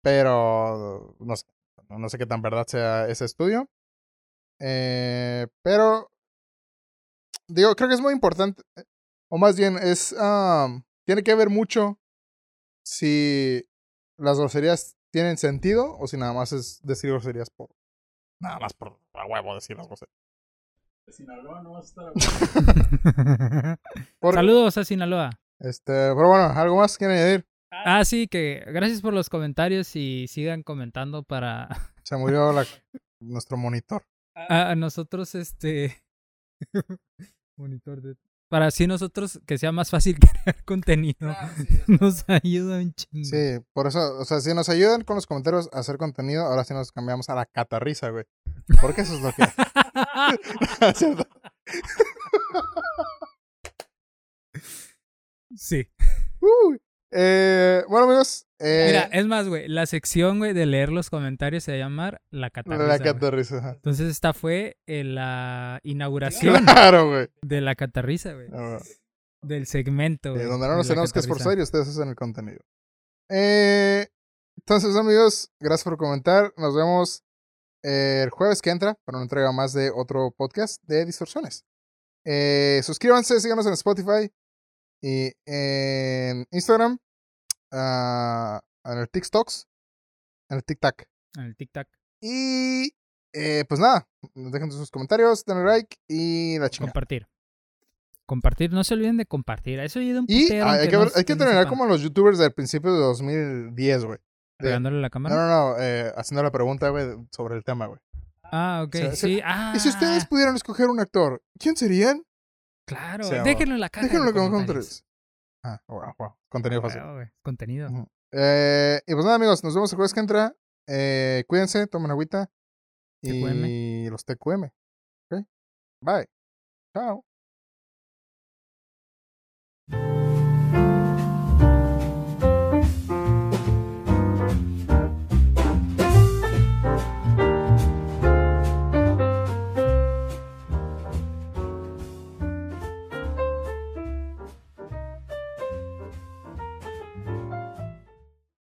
Pero no sé, no no sé qué tan verdad sea ese estudio. Eh, pero digo, creo que es muy importante, eh, o más bien es, am, tiene que ver mucho si las groserías tienen sentido o si nada más es decir groserías por, nada más por a huevo decir las groserías. De Sinaloa no vas a estar a [LAUGHS] Saludos a Sinaloa. Este, pero bueno, ¿algo más quieren añadir? Ah, sí, que gracias por los comentarios y sigan comentando para [LAUGHS] Se murió la, nuestro monitor. a, a nosotros, este. [LAUGHS] Monitor de. Para así nosotros que sea más fácil [LAUGHS] crear contenido. Nos ayuda un chingo. Sí, por eso, o sea, si nos ayudan con los comentarios a hacer contenido, ahora sí nos cambiamos a la catarrisa, güey. Porque eso es lo que... ¿Es cierto? sí. Uy. Eh, bueno, amigos. Eh, Mira, es más, güey, la sección, güey, de leer los comentarios se va a llamar La Catarrisa. la ajá. Entonces esta fue eh, la inauguración [LAUGHS] Claro, güey. de La Catarrisa, güey. Ah, Del segmento, güey. donde no nos tenemos que esforzar y ustedes hacen el contenido. Entonces, amigos, gracias por comentar. Nos vemos el jueves que entra para una entrega más de otro podcast de Distorsiones. Suscríbanse, síganos en Spotify y en Instagram, ah, en el TikToks, en el TikTok. En el tic-tac. Y eh, pues nada, dejen sus comentarios, denle like y la chingada. Compartir. Compartir, no se olviden de compartir. Eso ayuda un Y hay, que, no- ver- hay que no terminar como los youtubers del principio de 2010, güey. Pegándole la No, cámara. no, no, eh, haciendo la pregunta, güey, sobre el tema, güey. Ah, ok. O sea, sí. Ah, Y si ustedes pudieran escoger un actor, ¿quién serían? Claro. o sea, déjenlo en la caja. Déjenlo los comentarios. comentarios. Ah, wow, wow. Contenido Ah, fácil. Contenido. Eh, y pues nada, amigos, nos vemos el jueves que entra. Eh, cuídense, tomen agüita. TQM. Y los TQM. ¿Ok? Bye. Chao.